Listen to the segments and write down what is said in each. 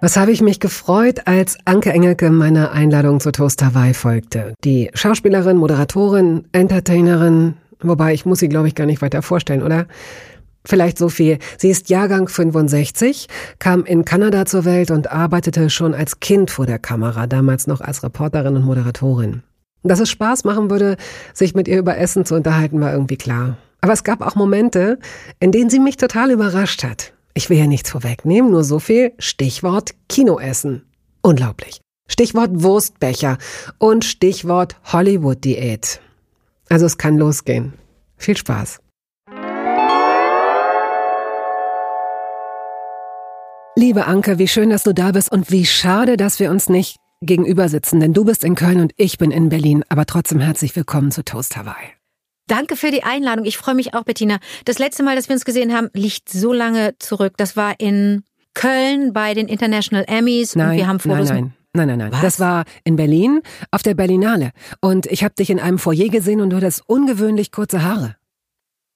Was habe ich mich gefreut, als Anke Engelke meiner Einladung zu Toast Hawaii folgte. Die Schauspielerin, Moderatorin, Entertainerin, wobei ich muss sie, glaube ich, gar nicht weiter vorstellen, oder? Vielleicht so viel. Sie ist Jahrgang 65, kam in Kanada zur Welt und arbeitete schon als Kind vor der Kamera, damals noch als Reporterin und Moderatorin. Dass es Spaß machen würde, sich mit ihr über Essen zu unterhalten, war irgendwie klar. Aber es gab auch Momente, in denen sie mich total überrascht hat. Ich will ja nichts vorwegnehmen, nur so viel. Stichwort Kinoessen. Unglaublich. Stichwort Wurstbecher und Stichwort Hollywood-Diät. Also es kann losgehen. Viel Spaß. Liebe Anke, wie schön, dass du da bist und wie schade, dass wir uns nicht gegenüber sitzen, denn du bist in Köln und ich bin in Berlin, aber trotzdem herzlich willkommen zu Toast Hawaii. Danke für die Einladung. Ich freue mich auch, Bettina. Das letzte Mal, dass wir uns gesehen haben, liegt so lange zurück. Das war in Köln bei den International Emmys nein, und wir haben Fotos. Nein, nein. Nein, nein, nein. Was? Das war in Berlin auf der Berlinale. Und ich habe dich in einem Foyer gesehen und du hattest ungewöhnlich kurze Haare.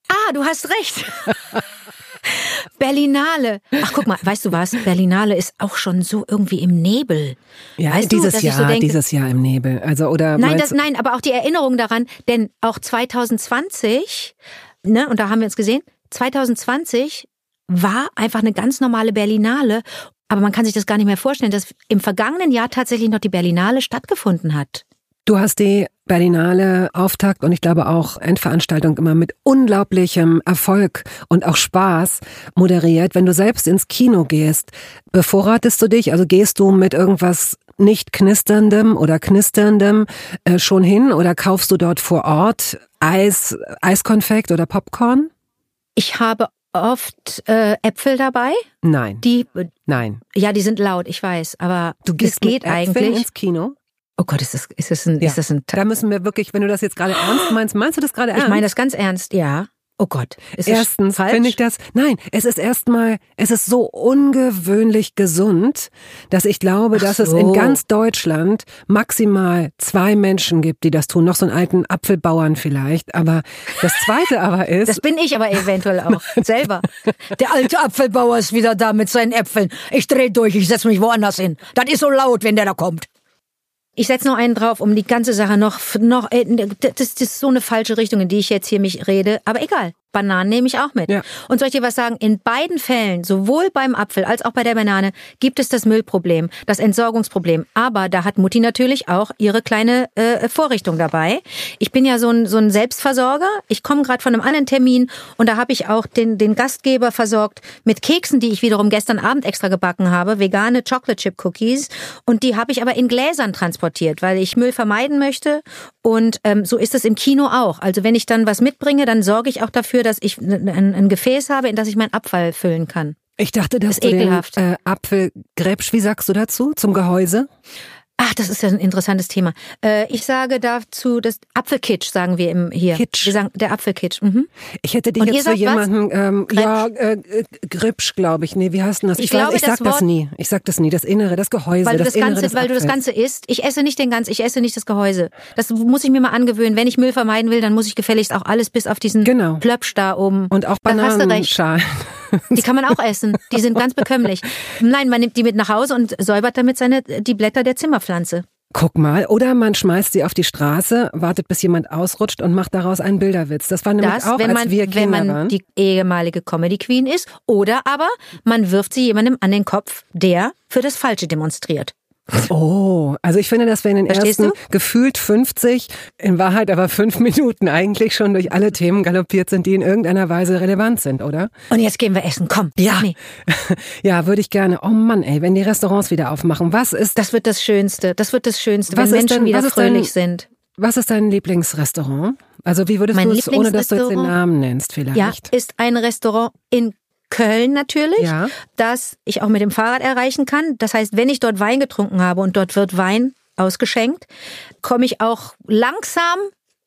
Ah, du hast recht. Berlinale. Ach, guck mal, weißt du was? Berlinale ist auch schon so irgendwie im Nebel. Ja, weißt dieses du, Jahr, so denke, dieses Jahr im Nebel. Also oder nein, das, nein, aber auch die Erinnerung daran, denn auch 2020, ne, und da haben wir uns gesehen, 2020 war einfach eine ganz normale Berlinale. Aber man kann sich das gar nicht mehr vorstellen, dass im vergangenen Jahr tatsächlich noch die Berlinale stattgefunden hat. Du hast die Berlinale Auftakt und ich glaube auch Endveranstaltung immer mit unglaublichem Erfolg und auch Spaß moderiert. Wenn du selbst ins Kino gehst, bevorratest du dich? Also gehst du mit irgendwas nicht knisterndem oder knisterndem äh, schon hin oder kaufst du dort vor Ort Eis, Eiskonfekt oder Popcorn? Ich habe oft äh, Äpfel dabei. Nein. Die Nein. Ja, die sind laut, ich weiß, aber du gehst es geht mit eigentlich ins Kino. Oh Gott, ist das, ist das ein, ja. ist das ein. Da müssen wir wirklich, wenn du das jetzt gerade ernst meinst, meinst du das gerade ernst? Ich meine das ganz ernst, ja. Oh Gott. Ist Erstens finde ich das, nein, es ist erstmal, es ist so ungewöhnlich gesund, dass ich glaube, Ach dass so. es in ganz Deutschland maximal zwei Menschen gibt, die das tun. Noch so einen alten Apfelbauern vielleicht. Aber das zweite aber ist. Das bin ich aber eventuell auch selber. Der alte Apfelbauer ist wieder da mit seinen Äpfeln. Ich dreh durch, ich setz mich woanders hin. Das ist so laut, wenn der da kommt. Ich setze noch einen drauf, um die ganze Sache noch, noch, äh, das, das ist so eine falsche Richtung, in die ich jetzt hier mich rede. Aber egal. Bananen nehme ich auch mit. Ja. Und soll ich dir was sagen? In beiden Fällen, sowohl beim Apfel als auch bei der Banane, gibt es das Müllproblem, das Entsorgungsproblem. Aber da hat Mutti natürlich auch ihre kleine äh, Vorrichtung dabei. Ich bin ja so ein, so ein Selbstversorger. Ich komme gerade von einem anderen Termin und da habe ich auch den, den Gastgeber versorgt mit Keksen, die ich wiederum gestern Abend extra gebacken habe, vegane Chocolate Chip Cookies. Und die habe ich aber in Gläsern transportiert, weil ich Müll vermeiden möchte. Und ähm, so ist es im Kino auch. Also wenn ich dann was mitbringe, dann sorge ich auch dafür, dafür, dass ich ein, ein Gefäß habe, in das ich meinen Abfall füllen kann. Ich dachte, dass das ist du ekelhaft. den äh, Apfel gräbst. Wie sagst du dazu? Zum Gehäuse? Ach, das ist ja ein interessantes Thema. Äh, ich sage dazu, das Apfelkitsch sagen wir im hier. Kitsch. Wir sagen der Apfelkitsch. Mhm. Ich hätte dich Und jetzt für jemanden, ähm, ja, äh, Gripsch, glaube ich. Nee, wie heißt denn das? Ich, ich glaube, ich sag das, das, nie. Ich sag das nie. Das Innere, das Gehäuse, weil du das, das Innere Ganze, weil du das Ganze isst. Ich esse nicht den ganzen, ich esse nicht das Gehäuse. Das muss ich mir mal angewöhnen. Wenn ich Müll vermeiden will, dann muss ich gefälligst auch alles bis auf diesen genau. Plöpsch da oben. Und auch Bananenschalen. Die kann man auch essen. Die sind ganz bekömmlich. Nein, man nimmt die mit nach Hause und säubert damit seine die Blätter der Zimmerpflanze. Guck mal, oder man schmeißt sie auf die Straße, wartet bis jemand ausrutscht und macht daraus einen Bilderwitz. Das war nämlich das, auch, wenn als man, wir Kinder wenn man waren. die ehemalige Comedy Queen ist, oder aber man wirft sie jemandem an den Kopf, der für das Falsche demonstriert. Oh, also ich finde, dass wir in den Verstehst ersten du? gefühlt 50, in Wahrheit aber fünf Minuten eigentlich schon durch alle Themen galoppiert sind, die in irgendeiner Weise relevant sind, oder? Und jetzt gehen wir essen, komm. Ja, Nee. ja, würde ich gerne. Oh Mann, ey, wenn die Restaurants wieder aufmachen, was ist, Das wird das Schönste. Das wird das Schönste, Was wenn Menschen denn- wieder ist denn- fröhlich sind. was ist dein Lieblingsrestaurant? Also wie würdest du es, ohne dass du jetzt den? Namen nennst vielleicht? Ja, ist ein Restaurant in Köln natürlich, Ja. das ich auch mit dem Fahrrad erreichen kann. Das heißt, wenn ich dort Wein getrunken habe und dort wird Wein ausgeschenkt, komme ich auch langsam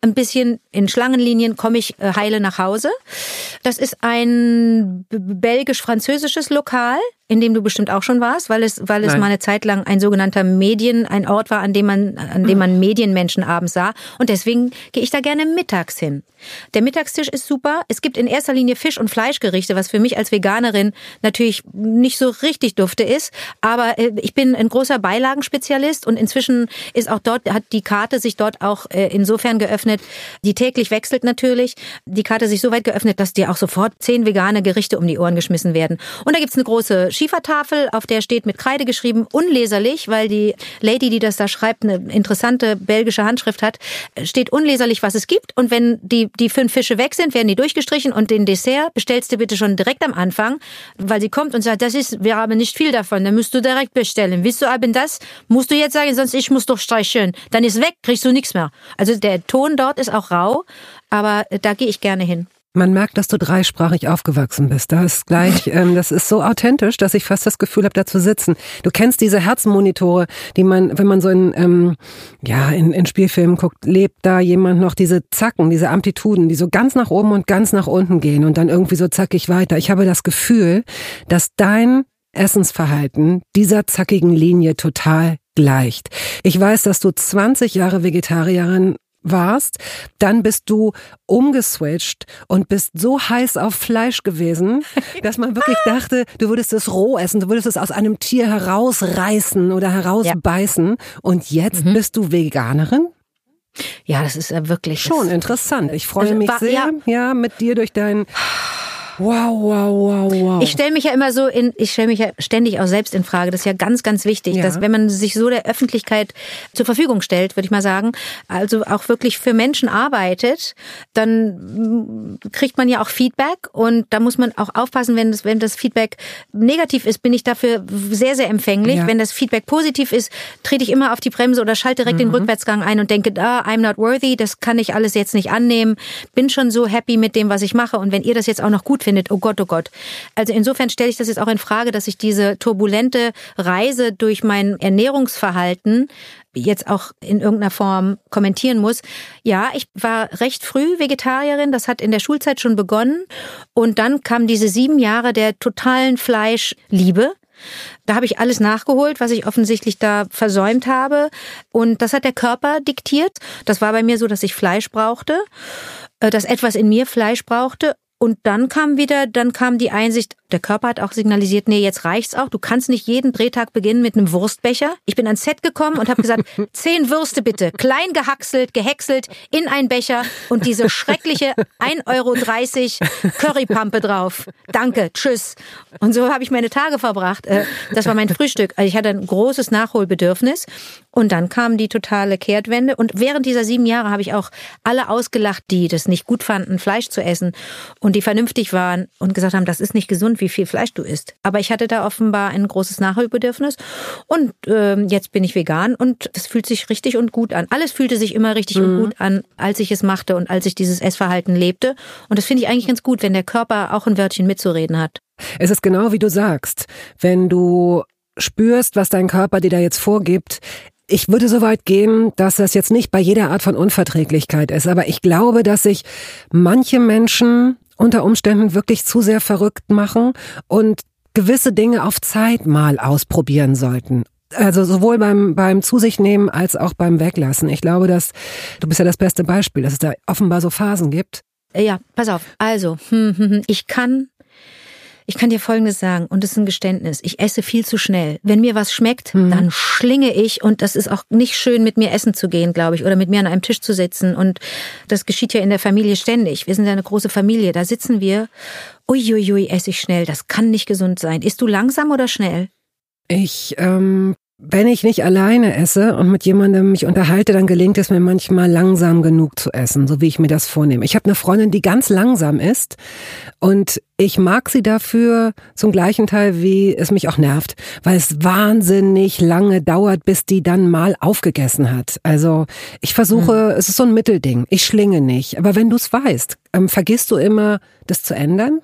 ein bisschen in Schlangenlinien komme ich äh, heile nach Hause. Das ist ein belgisch-französisches Lokal in dem du bestimmt auch schon warst, weil es, weil es Nein. mal eine Zeit lang ein sogenannter Medien, ein Ort war, an dem man, an dem man Medienmenschen abends sah. Und deswegen gehe ich da gerne mittags hin. Der Mittagstisch ist super. Es gibt in erster Linie Fisch- und Fleischgerichte, was für mich als Veganerin natürlich nicht so richtig dufte ist. Aber äh, ich bin ein großer Beilagenspezialist und inzwischen ist auch dort, hat die Karte sich dort auch äh, insofern geöffnet, die täglich wechselt natürlich, die Karte sich so weit geöffnet, dass dir auch sofort zehn vegane Gerichte um die Ohren geschmissen werden. Und da gibt's eine große Schiefertafel, auf der steht mit Kreide geschrieben, unleserlich, weil die Lady, die das da schreibt, eine interessante belgische Handschrift hat, steht unleserlich, was es gibt. Und wenn die, die fünf Fische weg sind, werden die durchgestrichen und den Dessert bestellst du bitte schon direkt am Anfang, weil sie kommt und sagt, das ist, wir haben nicht viel davon, dann musst du direkt bestellen. Willst du aber das? Musst du jetzt sagen, sonst ich muss doch streicheln. Dann ist weg, kriegst du nichts mehr. Also der Ton dort ist auch rau, aber da gehe ich gerne hin. Man merkt, dass du dreisprachig aufgewachsen bist. Da ist gleich, ähm, das ist so authentisch, dass ich fast das Gefühl habe, da zu sitzen. Du kennst diese Herzmonitore, die man, wenn man so in, ähm, ja, in, in Spielfilmen guckt, lebt da jemand noch diese Zacken, diese Amplituden, die so ganz nach oben und ganz nach unten gehen und dann irgendwie so zackig weiter. Ich habe das Gefühl, dass dein Essensverhalten dieser zackigen Linie total gleicht. Ich weiß, dass du 20 Jahre Vegetarierin warst, dann bist du umgeswitcht und bist so heiß auf Fleisch gewesen, dass man wirklich dachte, du würdest es roh essen, du würdest es aus einem Tier herausreißen oder herausbeißen. Ja. Und jetzt mhm. bist du Veganerin? Ja, das ist ja wirklich schon interessant. Ich freue also, mich sehr, ja. ja, mit dir durch dein Wow, wow, wow, wow. Ich stelle mich ja immer so in, ich stelle mich ja ständig auch selbst in Frage. Das ist ja ganz, ganz wichtig, ja. dass wenn man sich so der Öffentlichkeit zur Verfügung stellt, würde ich mal sagen, also auch wirklich für Menschen arbeitet, dann kriegt man ja auch Feedback und da muss man auch aufpassen, wenn das, wenn das Feedback negativ ist, bin ich dafür sehr, sehr empfänglich. Ja. Wenn das Feedback positiv ist, trete ich immer auf die Bremse oder schalte direkt mhm. den Rückwärtsgang ein und denke, ah, I'm not worthy, das kann ich alles jetzt nicht annehmen, bin schon so happy mit dem, was ich mache und wenn ihr das jetzt auch noch gut findet, oh Gott, oh Gott. Also insofern stelle ich das jetzt auch in Frage, dass ich diese turbulente Reise durch mein Ernährungsverhalten jetzt auch in irgendeiner Form kommentieren muss. Ja, ich war recht früh Vegetarierin, das hat in der Schulzeit schon begonnen und dann kam diese sieben Jahre der totalen Fleischliebe. Da habe ich alles nachgeholt, was ich offensichtlich da versäumt habe. Und das hat der Körper diktiert. Das war bei mir so, dass ich Fleisch brauchte, äh, dass etwas in mir Fleisch brauchte. Und dann kam wieder, dann kam die Einsicht, der Körper hat auch signalisiert, nee, jetzt reicht's auch. Du kannst nicht jeden Drehtag beginnen mit einem Wurstbecher. Ich bin ans Set gekommen und habe gesagt, zehn Würste bitte, klein gehackselt, gehäckselt in einen Becher und diese schreckliche 1,30 Euro Currypampe drauf. Danke, tschüss. Und so habe ich meine Tage verbracht. Äh, das war mein Frühstück. Also ich hatte ein großes Nachholbedürfnis. Und dann kam die totale Kehrtwende. Und während dieser sieben Jahre habe ich auch alle ausgelacht, die das nicht gut fanden, Fleisch zu essen und die vernünftig waren und gesagt haben, das ist nicht gesund, wie viel Fleisch du isst. Aber ich hatte da offenbar ein großes Nachholbedürfnis und äh, jetzt bin ich vegan und es fühlt sich richtig und gut an. Alles fühlte sich immer richtig mhm. und gut an, als ich es machte und als ich dieses Essverhalten lebte. Und das finde ich eigentlich ganz gut, wenn der Körper auch ein Wörtchen mitzureden hat. Es ist genau wie du sagst. Wenn du spürst, was dein Körper dir da jetzt vorgibt, ich würde so weit gehen, dass das jetzt nicht bei jeder Art von Unverträglichkeit ist, aber ich glaube, dass sich manche Menschen unter Umständen wirklich zu sehr verrückt machen und gewisse Dinge auf Zeit mal ausprobieren sollten. Also sowohl beim, beim Zu sich nehmen als auch beim Weglassen. Ich glaube, dass du bist ja das beste Beispiel, dass es da offenbar so Phasen gibt. Ja, pass auf. Also, hm, hm, hm, ich kann ich kann dir Folgendes sagen, und das ist ein Geständnis. Ich esse viel zu schnell. Wenn mir was schmeckt, mhm. dann schlinge ich, und das ist auch nicht schön, mit mir essen zu gehen, glaube ich, oder mit mir an einem Tisch zu sitzen. Und das geschieht ja in der Familie ständig. Wir sind ja eine große Familie. Da sitzen wir. Uiuiui, esse ich schnell. Das kann nicht gesund sein. Isst du langsam oder schnell? Ich ähm, wenn ich nicht alleine esse und mit jemandem mich unterhalte, dann gelingt es mir manchmal langsam genug zu essen, so wie ich mir das vornehme. Ich habe eine Freundin, die ganz langsam ist und ich mag sie dafür zum gleichen Teil, wie es mich auch nervt, weil es wahnsinnig lange dauert, bis die dann mal aufgegessen hat. Also ich versuche, hm. es ist so ein Mittelding. Ich schlinge nicht. Aber wenn du es weißt, ähm, vergisst du immer, das zu ändern?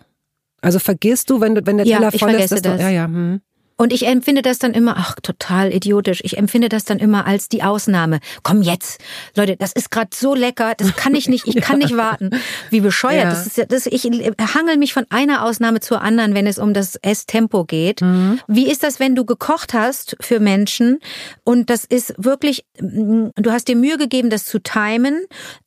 Also vergisst du, wenn, du, wenn der ja, Teller voll ist, dass das. du, ja, ja, hm. Und ich empfinde das dann immer, ach, total idiotisch. Ich empfinde das dann immer als die Ausnahme. Komm jetzt, Leute, das ist gerade so lecker, das kann ich nicht, ich kann nicht warten. Wie bescheuert. Ja. Das ist das, ich hangel mich von einer Ausnahme zur anderen, wenn es um das Esstempo geht. Mhm. Wie ist das, wenn du gekocht hast für Menschen und das ist wirklich, du hast dir Mühe gegeben, das zu timen,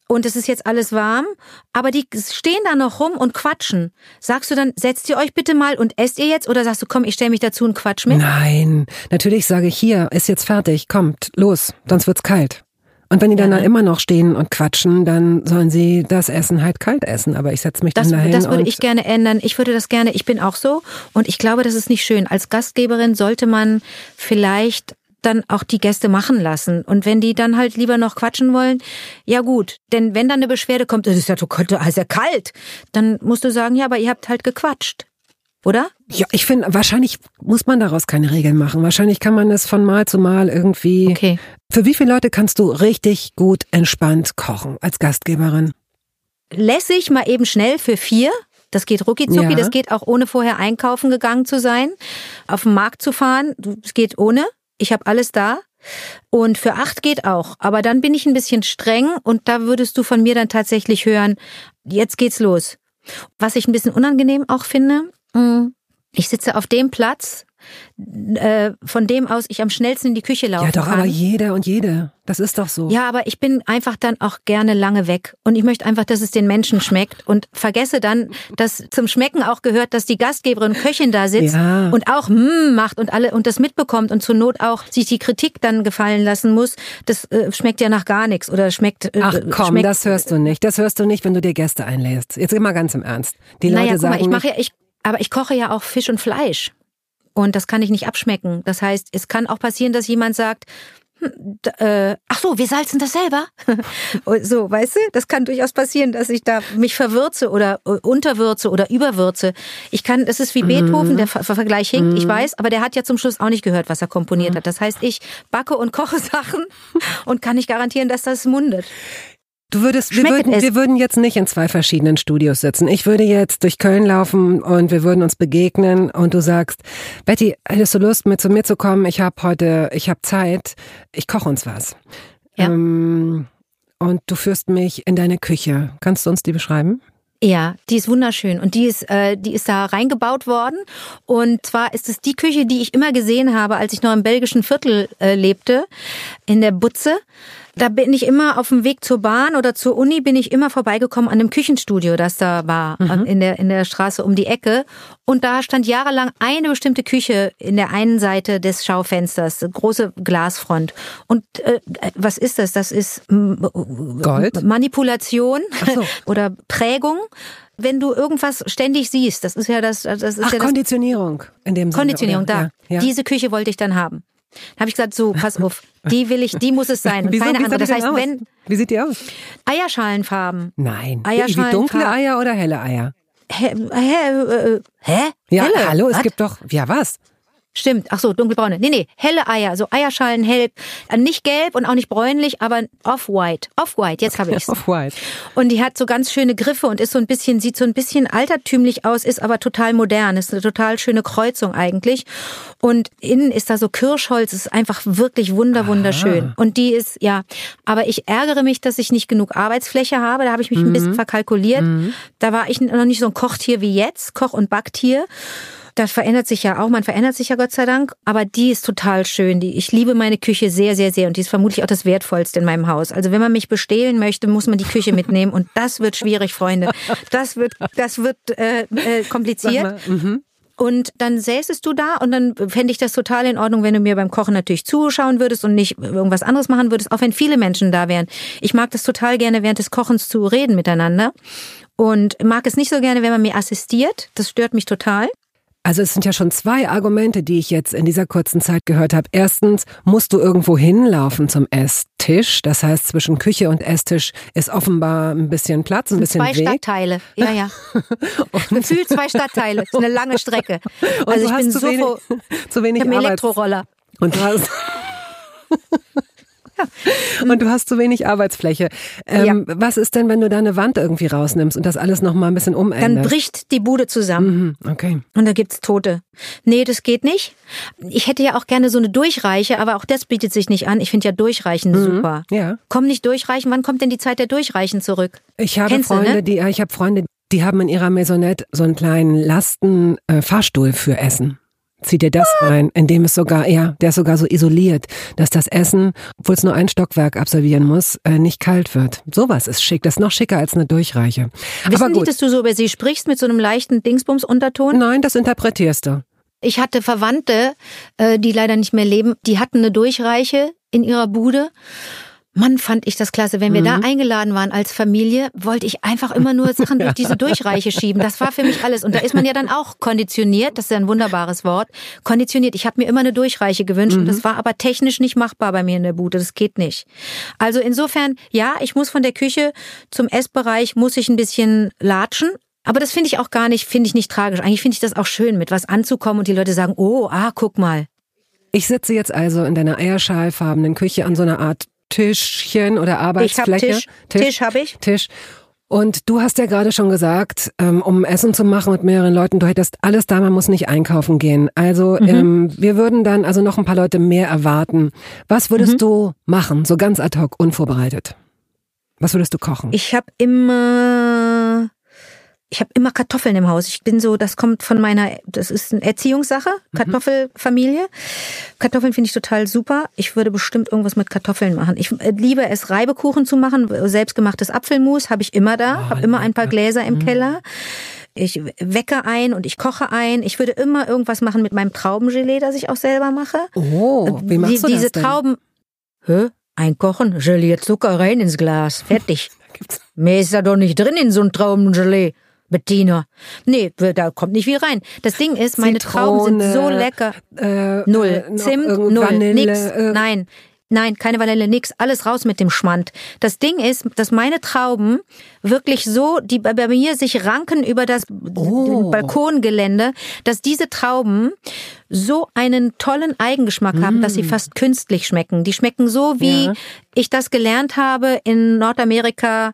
und es ist jetzt alles warm, aber die stehen da noch rum und quatschen. Sagst du dann, setzt ihr euch bitte mal und esst ihr jetzt oder sagst du, komm, ich stelle mich dazu und quatsch mit? Nein, natürlich sage ich hier, ist jetzt fertig, kommt, los, sonst wird's kalt. Und wenn die dann ja, da immer noch stehen und quatschen, dann sollen sie das Essen halt kalt essen. Aber ich setze mich das, dann dahin. Das würde ich gerne ändern. Ich würde das gerne, ich bin auch so. Und ich glaube, das ist nicht schön. Als Gastgeberin sollte man vielleicht dann auch die Gäste machen lassen. Und wenn die dann halt lieber noch quatschen wollen, ja gut. Denn wenn dann eine Beschwerde kommt, das ist ja, ist ja kalt, dann musst du sagen, ja, aber ihr habt halt gequatscht. Oder? Ja, ich finde, wahrscheinlich muss man daraus keine Regeln machen. Wahrscheinlich kann man es von Mal zu Mal irgendwie. Okay. Für wie viele Leute kannst du richtig gut entspannt kochen als Gastgeberin? Lässig mal eben schnell für vier. Das geht rucki zucki, ja. das geht auch ohne vorher einkaufen gegangen zu sein, auf den Markt zu fahren. Es geht ohne. Ich habe alles da. Und für acht geht auch. Aber dann bin ich ein bisschen streng und da würdest du von mir dann tatsächlich hören, jetzt geht's los. Was ich ein bisschen unangenehm auch finde, mm, ich sitze auf dem Platz, äh, von dem aus ich am schnellsten in die Küche laufen kann. Ja, doch, kann. aber jeder und jede. Das ist doch so. Ja, aber ich bin einfach dann auch gerne lange weg. Und ich möchte einfach, dass es den Menschen schmeckt. Und vergesse dann, dass zum Schmecken auch gehört, dass die Gastgeberin Köchin da sitzt ja. und auch mm macht und alle und das mitbekommt und zur Not auch sich die Kritik dann gefallen lassen muss. Das äh, schmeckt ja nach gar nichts oder schmeckt. Äh, Ach komm, schmeckt, das hörst du nicht. Das hörst du nicht, wenn du dir Gäste einlädst. Jetzt immer ganz im Ernst. Die Leute naja, sagen. Mal, ich mache ja, ich, aber ich koche ja auch Fisch und Fleisch. Und das kann ich nicht abschmecken. Das heißt, es kann auch passieren, dass jemand sagt, hm, äh, ach so, wir salzen das selber. so, weißt du, das kann durchaus passieren, dass ich da mich verwürze oder äh, unterwürze oder überwürze. Ich kann, das ist wie Beethoven, mhm. der Vergleich hinkt, ich mhm. weiß, aber der hat ja zum Schluss auch nicht gehört, was er komponiert mhm. hat. Das heißt, ich backe und koche Sachen und kann nicht garantieren, dass das mundet. Du würdest, wir würden, wir würden jetzt nicht in zwei verschiedenen Studios sitzen. Ich würde jetzt durch Köln laufen und wir würden uns begegnen und du sagst, Betty, hättest du Lust, mit zu mir zu kommen? Ich habe heute, ich habe Zeit, ich koche uns was. Ja. Ähm, und du führst mich in deine Küche. Kannst du uns die beschreiben? Ja, die ist wunderschön und die ist, äh, die ist da reingebaut worden. Und zwar ist es die Küche, die ich immer gesehen habe, als ich noch im belgischen Viertel äh, lebte, in der Butze. Da bin ich immer auf dem Weg zur Bahn oder zur Uni bin ich immer vorbeigekommen an dem Küchenstudio, das da war mhm. in der in der Straße um die Ecke und da stand jahrelang eine bestimmte Küche in der einen Seite des Schaufensters, große Glasfront. Und äh, was ist das? Das ist Gold? Manipulation so. oder Prägung wenn du irgendwas ständig siehst, das ist ja das, das ist Ach, ja das Konditionierung in dem Sinne. Konditionierung, da. Ja, ja. Diese Küche wollte ich dann haben. Da habe ich gesagt, so, pass auf, die will ich, die muss es sein und Wieso, keine andere. Das heißt, aus? wenn Wie sieht die aus? Eierschalenfarben. Nein. Eierschalenfarben. Wie dunkle Eier oder helle Eier? Hä? Hä? hä? Ja, helle? hallo, es was? gibt doch, ja was? Stimmt. Ach so, dunkelbraune. Nee, nee, helle Eier, so Eierschalen hell, äh, nicht gelb und auch nicht bräunlich, aber off-white. Off-white, jetzt habe ich's. off-white. Und die hat so ganz schöne Griffe und ist so ein bisschen sieht so ein bisschen altertümlich aus, ist aber total modern, ist eine total schöne Kreuzung eigentlich. Und innen ist da so Kirschholz, ist einfach wirklich wunder wunderschön. Ah. Und die ist ja, aber ich ärgere mich, dass ich nicht genug Arbeitsfläche habe, da habe ich mich mhm. ein bisschen verkalkuliert. Mhm. Da war ich noch nicht so ein Kochtier wie jetzt, Koch und Backtier. Das verändert sich ja auch, man verändert sich ja Gott sei Dank, aber die ist total schön. Die, ich liebe meine Küche sehr, sehr, sehr und die ist vermutlich auch das Wertvollste in meinem Haus. Also wenn man mich bestehlen möchte, muss man die Küche mitnehmen und das wird schwierig, Freunde. Das wird, das wird äh, äh, kompliziert. Mhm. Und dann säßest du da und dann fände ich das total in Ordnung, wenn du mir beim Kochen natürlich zuschauen würdest und nicht irgendwas anderes machen würdest, auch wenn viele Menschen da wären. Ich mag das total gerne, während des Kochens zu reden miteinander. Und mag es nicht so gerne, wenn man mir assistiert. Das stört mich total. Also es sind ja schon zwei Argumente, die ich jetzt in dieser kurzen Zeit gehört habe. Erstens musst du irgendwo hinlaufen zum Esstisch. Das heißt, zwischen Küche und Esstisch ist offenbar ein bisschen Platz, ein bisschen zwei Weg. Stadtteile. Ja, ja. Gefühlt zwei Stadtteile. Das ist eine lange Strecke. Also ich bin zu so wenig, zu wenig ich Elektroroller. Und du hast. Und du hast zu wenig Arbeitsfläche. Ähm, ja. Was ist denn, wenn du da eine Wand irgendwie rausnimmst und das alles noch mal ein bisschen umänderst? Dann bricht die Bude zusammen. Mhm, okay. Und da gibt's Tote. Nee, das geht nicht. Ich hätte ja auch gerne so eine Durchreiche, aber auch das bietet sich nicht an. Ich finde ja Durchreichen mhm, super. Ja. Komm nicht durchreichen. Wann kommt denn die Zeit der Durchreichen zurück? Ich habe Kennst Freunde, du, ne? die, ich habe Freunde, die haben in ihrer Maisonette so einen kleinen Lasten-Fahrstuhl äh, für Essen. Zieh dir das rein, in dem es sogar, ja, der ist sogar so isoliert, dass das Essen, obwohl es nur ein Stockwerk absolvieren muss, äh, nicht kalt wird. Sowas ist schick, das ist noch schicker als eine Durchreiche. Wissen Aber gut. Die, dass du so über sie sprichst mit so einem leichten Dingsbums-Unterton? Nein, das interpretierst du. Ich hatte Verwandte, äh, die leider nicht mehr leben, die hatten eine Durchreiche in ihrer Bude Mann, fand ich das klasse. Wenn wir mhm. da eingeladen waren als Familie, wollte ich einfach immer nur Sachen durch diese Durchreiche schieben. Das war für mich alles. Und da ist man ja dann auch konditioniert. Das ist ja ein wunderbares Wort. Konditioniert. Ich habe mir immer eine Durchreiche gewünscht. Mhm. Und das war aber technisch nicht machbar bei mir in der Bude. Das geht nicht. Also insofern, ja, ich muss von der Küche zum Essbereich, muss ich ein bisschen latschen. Aber das finde ich auch gar nicht, finde ich nicht tragisch. Eigentlich finde ich das auch schön, mit was anzukommen und die Leute sagen, oh, ah, guck mal. Ich sitze jetzt also in deiner eierschalfarbenen Küche an so einer Art Tischchen oder Arbeitsfläche. Ich hab Tisch. Tisch, Tisch habe ich. Tisch. Und du hast ja gerade schon gesagt, ähm, um Essen zu machen mit mehreren Leuten, du hättest alles da, man muss nicht einkaufen gehen. Also mhm. ähm, wir würden dann also noch ein paar Leute mehr erwarten. Was würdest mhm. du machen, so ganz ad hoc, unvorbereitet? Was würdest du kochen? Ich habe immer ich habe immer Kartoffeln im Haus. Ich bin so, das kommt von meiner, das ist eine Erziehungssache, mhm. Kartoffelfamilie. Kartoffeln finde ich total super. Ich würde bestimmt irgendwas mit Kartoffeln machen. Ich äh, liebe es, Reibekuchen zu machen. Selbstgemachtes Apfelmus habe ich immer da, habe immer ein paar Gläser im mhm. Keller. Ich wecke ein und ich koche ein. Ich würde immer irgendwas machen mit meinem Traubengelee, das ich auch selber mache. Oh, wie machst du Die, diese das denn? Trauben. Hä? Einkochen, Gelee, Zucker rein ins Glas, fertig. Mehr ist da doch nicht drin in so ein Traubengelee. Bettina. Nee, da kommt nicht viel rein. Das Ding ist, meine Zitrone, Trauben sind so lecker. Äh, null. Äh, Zimt, null. Vanille, nix. Äh, Nein. Nein, keine Vanille, nix, alles raus mit dem Schmand. Das Ding ist, dass meine Trauben wirklich so, die bei mir sich ranken über das oh. Balkongelände, dass diese Trauben so einen tollen Eigengeschmack mm. haben, dass sie mm. fast künstlich schmecken. Die schmecken so, wie ja. ich das gelernt habe in Nordamerika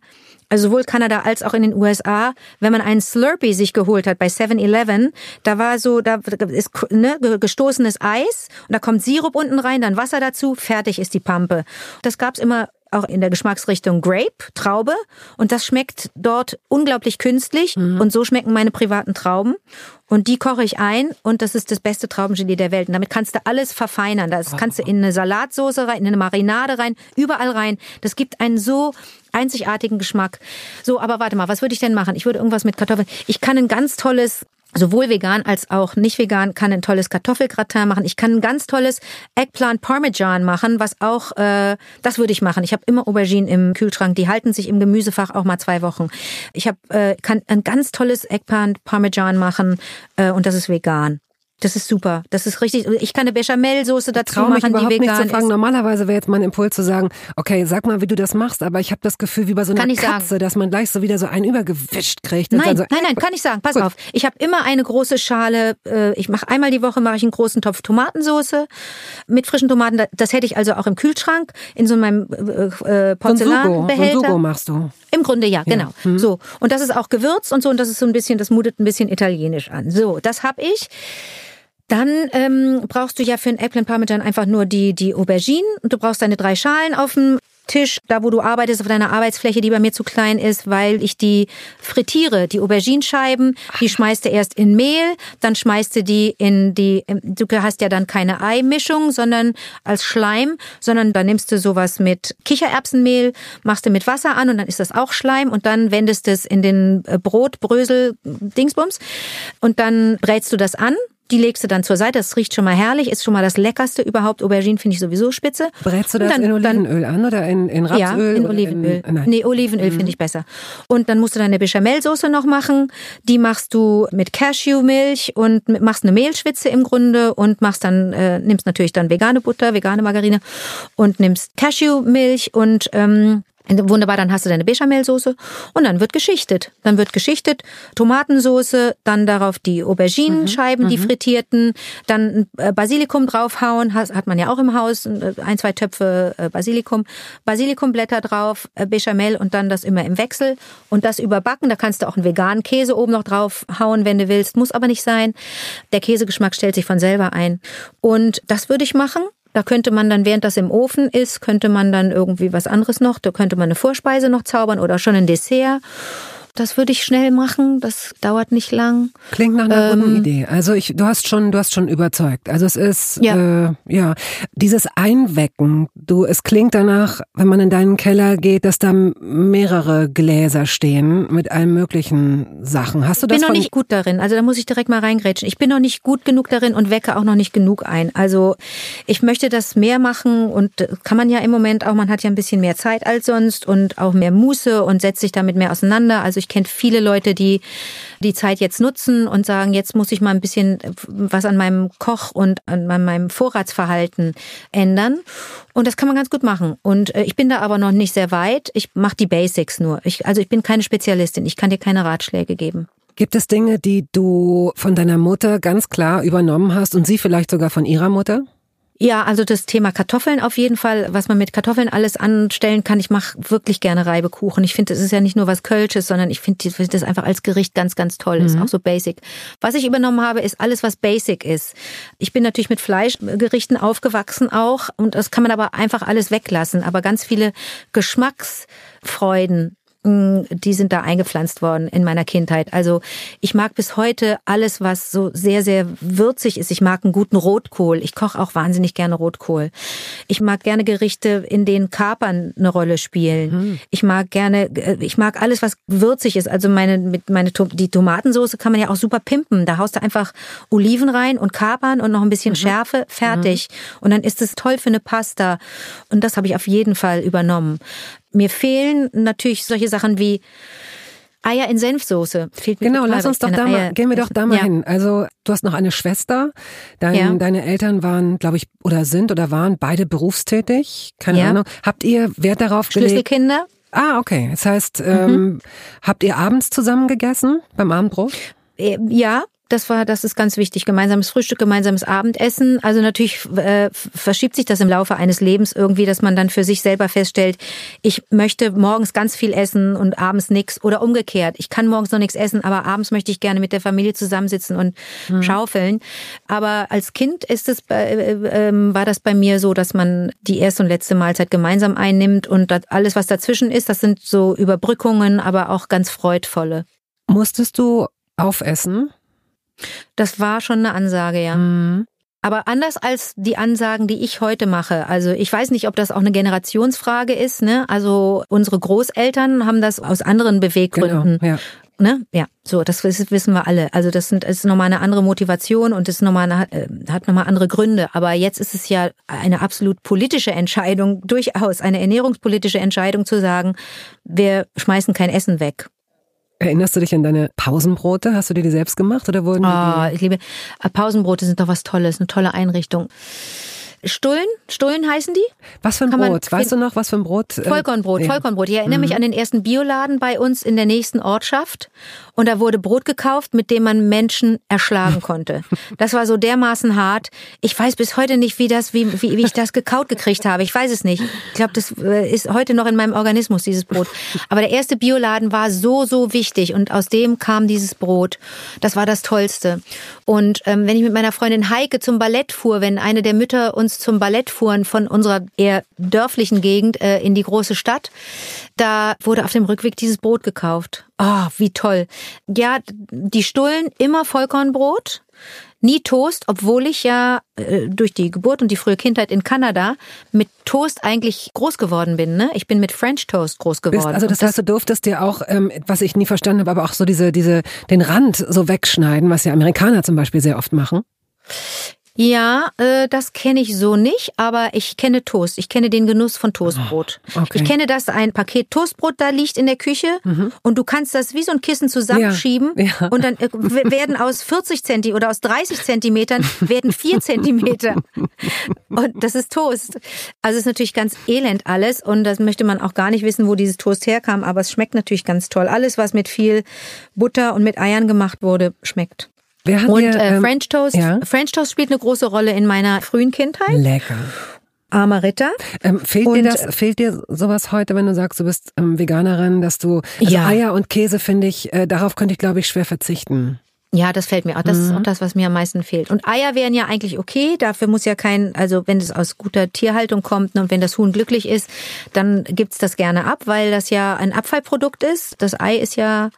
also sowohl Kanada als auch in den USA, wenn man einen Slurpee sich geholt hat bei 7-Eleven, da war so, da ist ne, gestoßenes Eis und da kommt Sirup unten rein, dann Wasser dazu, fertig ist die Pampe. Das gab's immer auch in der Geschmacksrichtung Grape, Traube. Und das schmeckt dort unglaublich künstlich. Mhm. Und so schmecken meine privaten Trauben. Und die koche ich ein und das ist das beste Traubengelee der Welt. Und damit kannst du alles verfeinern. Das kannst du in eine Salatsauce rein, in eine Marinade rein, überall rein. Das gibt einen so einzigartigen Geschmack. So, aber warte mal, was würde ich denn machen? Ich würde irgendwas mit Kartoffeln. Ich kann ein ganz tolles sowohl vegan als auch nicht vegan kann ein tolles Kartoffelgratin machen. Ich kann ein ganz tolles Eggplant Parmesan machen, was auch äh, das würde ich machen. Ich habe immer Auberginen im Kühlschrank, die halten sich im Gemüsefach auch mal zwei Wochen. Ich habe äh, kann ein ganz tolles Eggplant Parmesan machen äh, und das ist vegan. Das ist super. Das ist richtig. Ich kann eine Bechamelsoße dazu Trau mich machen, überhaupt die vegan nicht zu fragen. Normalerweise wäre jetzt mein Impuls zu sagen, okay, sag mal, wie du das machst, aber ich habe das Gefühl, wie bei so einer Katze, sagen. dass man gleich so wieder so einen übergewischt kriegt. Nein, so, nein, nein, kann ich sagen. Pass Gut. auf. Ich habe immer eine große Schale, äh, ich mache einmal die Woche mache ich einen großen Topf Tomatensoße mit frischen Tomaten. Das hätte ich also auch im Kühlschrank, in so meinem äh, Porzellanbehälter. Von Sugo machst du. Im Grunde ja, genau. Ja. Hm. So. Und das ist auch gewürzt und so und das ist so ein bisschen, das mutet ein bisschen italienisch an. So, das habe ich. Dann ähm, brauchst du ja für ein Eggplant Parmesan einfach nur die, die Auberginen. Und du brauchst deine drei Schalen auf dem Tisch, da wo du arbeitest, auf deiner Arbeitsfläche, die bei mir zu klein ist, weil ich die frittiere. Die Auberginenscheiben, die schmeißt du erst in Mehl, dann schmeißt du die in die, du hast ja dann keine Eimischung, sondern als Schleim, sondern dann nimmst du sowas mit Kichererbsenmehl, machst du mit Wasser an und dann ist das auch Schleim und dann wendest du es in den äh, Brotbrösel Dingsbums und dann brätst du das an die legst du dann zur Seite. Das riecht schon mal herrlich, ist schon mal das leckerste überhaupt. Aubergine finde ich sowieso spitze. Brätst du das dann, in Olivenöl an oder in, in Rapsöl? Ja, in Olivenöl. In, nee, Olivenöl mhm. finde ich besser. Und dann musst du deine Bechamelsoße noch machen. Die machst du mit Cashewmilch und machst eine Mehlschwitze im Grunde und machst dann, äh, nimmst natürlich dann vegane Butter, vegane Margarine und nimmst Cashewmilch und ähm, Wunderbar, dann hast du deine Bechamelsoße und dann wird geschichtet. Dann wird geschichtet, Tomatensoße, dann darauf die Auberginenscheiben, mhm, die frittierten, dann äh, Basilikum draufhauen, hat man ja auch im Haus, äh, ein, zwei Töpfe äh, Basilikum, Basilikumblätter drauf, Bechamel und dann das immer im Wechsel und das überbacken. Da kannst du auch einen veganen Käse oben noch draufhauen, wenn du willst, muss aber nicht sein. Der Käsegeschmack stellt sich von selber ein. Und das würde ich machen. Da könnte man dann, während das im Ofen ist, könnte man dann irgendwie was anderes noch, da könnte man eine Vorspeise noch zaubern oder schon ein Dessert. Das würde ich schnell machen, das dauert nicht lang. Klingt nach einer ähm, guten Idee. Also ich, du hast schon, du hast schon überzeugt. Also es ist, ja, äh, ja, dieses Einwecken. Du, es klingt danach, wenn man in deinen Keller geht, dass da mehrere Gläser stehen mit allen möglichen Sachen. Hast du das? Ich bin noch nicht gut darin. Also da muss ich direkt mal reingrätschen. Ich bin noch nicht gut genug darin und wecke auch noch nicht genug ein. Also ich möchte das mehr machen und kann man ja im Moment auch. Man hat ja ein bisschen mehr Zeit als sonst und auch mehr Muße und setzt sich damit mehr auseinander. Also ich kenne viele Leute, die die Zeit jetzt nutzen und sagen, jetzt muss ich mal ein bisschen was an meinem Koch und an meinem Vorratsverhalten ändern. Und das kann man ganz gut machen. Und äh, ich bin da aber noch nicht sehr weit. Ich mache die Basics nur. Ich, also ich bin keine Spezialistin. Ich kann dir keine Ratschläge geben. Gibt es Dinge, die du von deiner Mutter ganz klar übernommen hast und sie vielleicht sogar von ihrer Mutter? Ja, also das Thema Kartoffeln auf jeden Fall, was man mit Kartoffeln alles anstellen kann. Ich mache wirklich gerne Reibekuchen. Ich finde, das ist ja nicht nur was Kölsches, sondern ich finde das einfach als Gericht ganz, ganz toll. Mhm. Ist auch so basic. Was ich übernommen habe, ist alles, was basic ist. Ich bin natürlich mit Fleischgerichten aufgewachsen auch und das kann man aber einfach alles weglassen. Aber ganz viele Geschmacksfreuden die sind da eingepflanzt worden in meiner Kindheit. Also ich mag bis heute alles, was so sehr, sehr würzig ist. Ich mag einen guten Rotkohl. Ich koche auch wahnsinnig gerne Rotkohl. Ich mag gerne Gerichte, in denen Kapern eine Rolle spielen. Mhm. Ich mag gerne, äh, ich mag alles, was würzig ist. Also meine, mit meine, die Tomatensoße kann man ja auch super pimpen. Da haust du einfach Oliven rein und Kapern und noch ein bisschen mhm. Schärfe, fertig. Mhm. Und dann ist es toll für eine Pasta. Und das habe ich auf jeden Fall übernommen. Mir fehlen natürlich solche Sachen wie Eier in Senfsoße. Fehlt mir genau, lass uns doch da mal, gehen wir doch da mal ja. hin. Also du hast noch eine Schwester. Dein, ja. Deine Eltern waren, glaube ich, oder sind oder waren beide berufstätig. Keine ja. Ahnung. Habt ihr Wert darauf gelegt? Schlüsselkinder. Ah, okay. Das heißt, ähm, mhm. habt ihr abends zusammen gegessen beim Abendbrot? Äh, ja, das war, das ist ganz wichtig. Gemeinsames Frühstück, gemeinsames Abendessen. Also natürlich äh, verschiebt sich das im Laufe eines Lebens irgendwie, dass man dann für sich selber feststellt, ich möchte morgens ganz viel essen und abends nichts oder umgekehrt. Ich kann morgens noch nichts essen, aber abends möchte ich gerne mit der Familie zusammensitzen und mhm. schaufeln. Aber als Kind ist es, äh, äh, war das bei mir so, dass man die erste und letzte Mahlzeit gemeinsam einnimmt und alles, was dazwischen ist, das sind so Überbrückungen, aber auch ganz freudvolle. Musstest du aufessen? Das war schon eine Ansage, ja. Mhm. Aber anders als die Ansagen, die ich heute mache. Also ich weiß nicht, ob das auch eine Generationsfrage ist. Ne? Also unsere Großeltern haben das aus anderen Beweggründen. Genau, ja. Ne? Ja, so, das wissen wir alle. Also das sind, ist nochmal eine andere Motivation und ist nochmal eine, äh, hat nochmal andere Gründe. Aber jetzt ist es ja eine absolut politische Entscheidung, durchaus eine ernährungspolitische Entscheidung zu sagen, wir schmeißen kein Essen weg. Erinnerst du dich an deine Pausenbrote? Hast du dir die selbst gemacht oder wurden oh, ich liebe Pausenbrote sind doch was Tolles, eine tolle Einrichtung. Stullen, Stullen heißen die? Was für ein Kann Brot? Weißt du noch, was für ein Brot? Äh, Vollkornbrot, ja. Vollkornbrot. Ich erinnere mhm. mich an den ersten Bioladen bei uns in der nächsten Ortschaft. Und da wurde Brot gekauft, mit dem man Menschen erschlagen konnte. Das war so dermaßen hart. Ich weiß bis heute nicht, wie das, wie, wie, wie ich das gekaut gekriegt habe. Ich weiß es nicht. Ich glaube, das äh, ist heute noch in meinem Organismus, dieses Brot. Aber der erste Bioladen war so, so wichtig. Und aus dem kam dieses Brot. Das war das Tollste. Und ähm, wenn ich mit meiner Freundin Heike zum Ballett fuhr, wenn eine der Mütter uns zum Ballett fuhren von unserer eher dörflichen Gegend äh, in die große Stadt, da wurde auf dem Rückweg dieses Brot gekauft. Ah, oh, wie toll. Ja, die Stullen immer Vollkornbrot, nie Toast, obwohl ich ja äh, durch die Geburt und die frühe Kindheit in Kanada mit Toast eigentlich groß geworden bin. Ne? Ich bin mit French Toast groß geworden. Bist, also das, das heißt, du durftest dir auch, ähm, was ich nie verstanden habe, aber auch so diese, diese, den Rand so wegschneiden, was ja Amerikaner zum Beispiel sehr oft machen. Ja, äh, das kenne ich so nicht, aber ich kenne Toast. Ich kenne den Genuss von Toastbrot. Oh, okay. Ich kenne, dass ein Paket Toastbrot da liegt in der Küche und du kannst das wie so ein Kissen zusammenschieben Ja, ja. und dann äh, werden aus 40 Zenti oder aus 30 Zentimetern werden 4 Zentimeter. Und das ist Toast. Also es ist natürlich ganz elend alles und das möchte man auch gar nicht wissen, wo dieses Toast herkam, aber es schmeckt natürlich ganz toll. Alles, was mit viel Butter und mit Eiern gemacht wurde, schmeckt. Wer hat Und dir, äh, ähm, French Toast, ja? French Toast spielt eine große Rolle in meiner frühen Kindheit. Lecker. Armer Ritter. Ähm, fehlt Und- dir das, fehlt dir sowas heute, wenn du sagst, du bist ähm, Veganerin, dass du, also Ja. Eier und Käse finde ich, äh, darauf könnte ich glaube ich schwer verzichten. Ja, das fällt mir auch. Das Mhm. ist auch das, was mir am meisten fehlt. Und Eier wären ja eigentlich okay. Dafür muss ja kein, also wenn es aus guter Tierhaltung kommt ne, und wenn das Huhn glücklich ist, dann gibt's das gerne ab, weil das ja ein Abfallprodukt ist. Das Ei ist ja,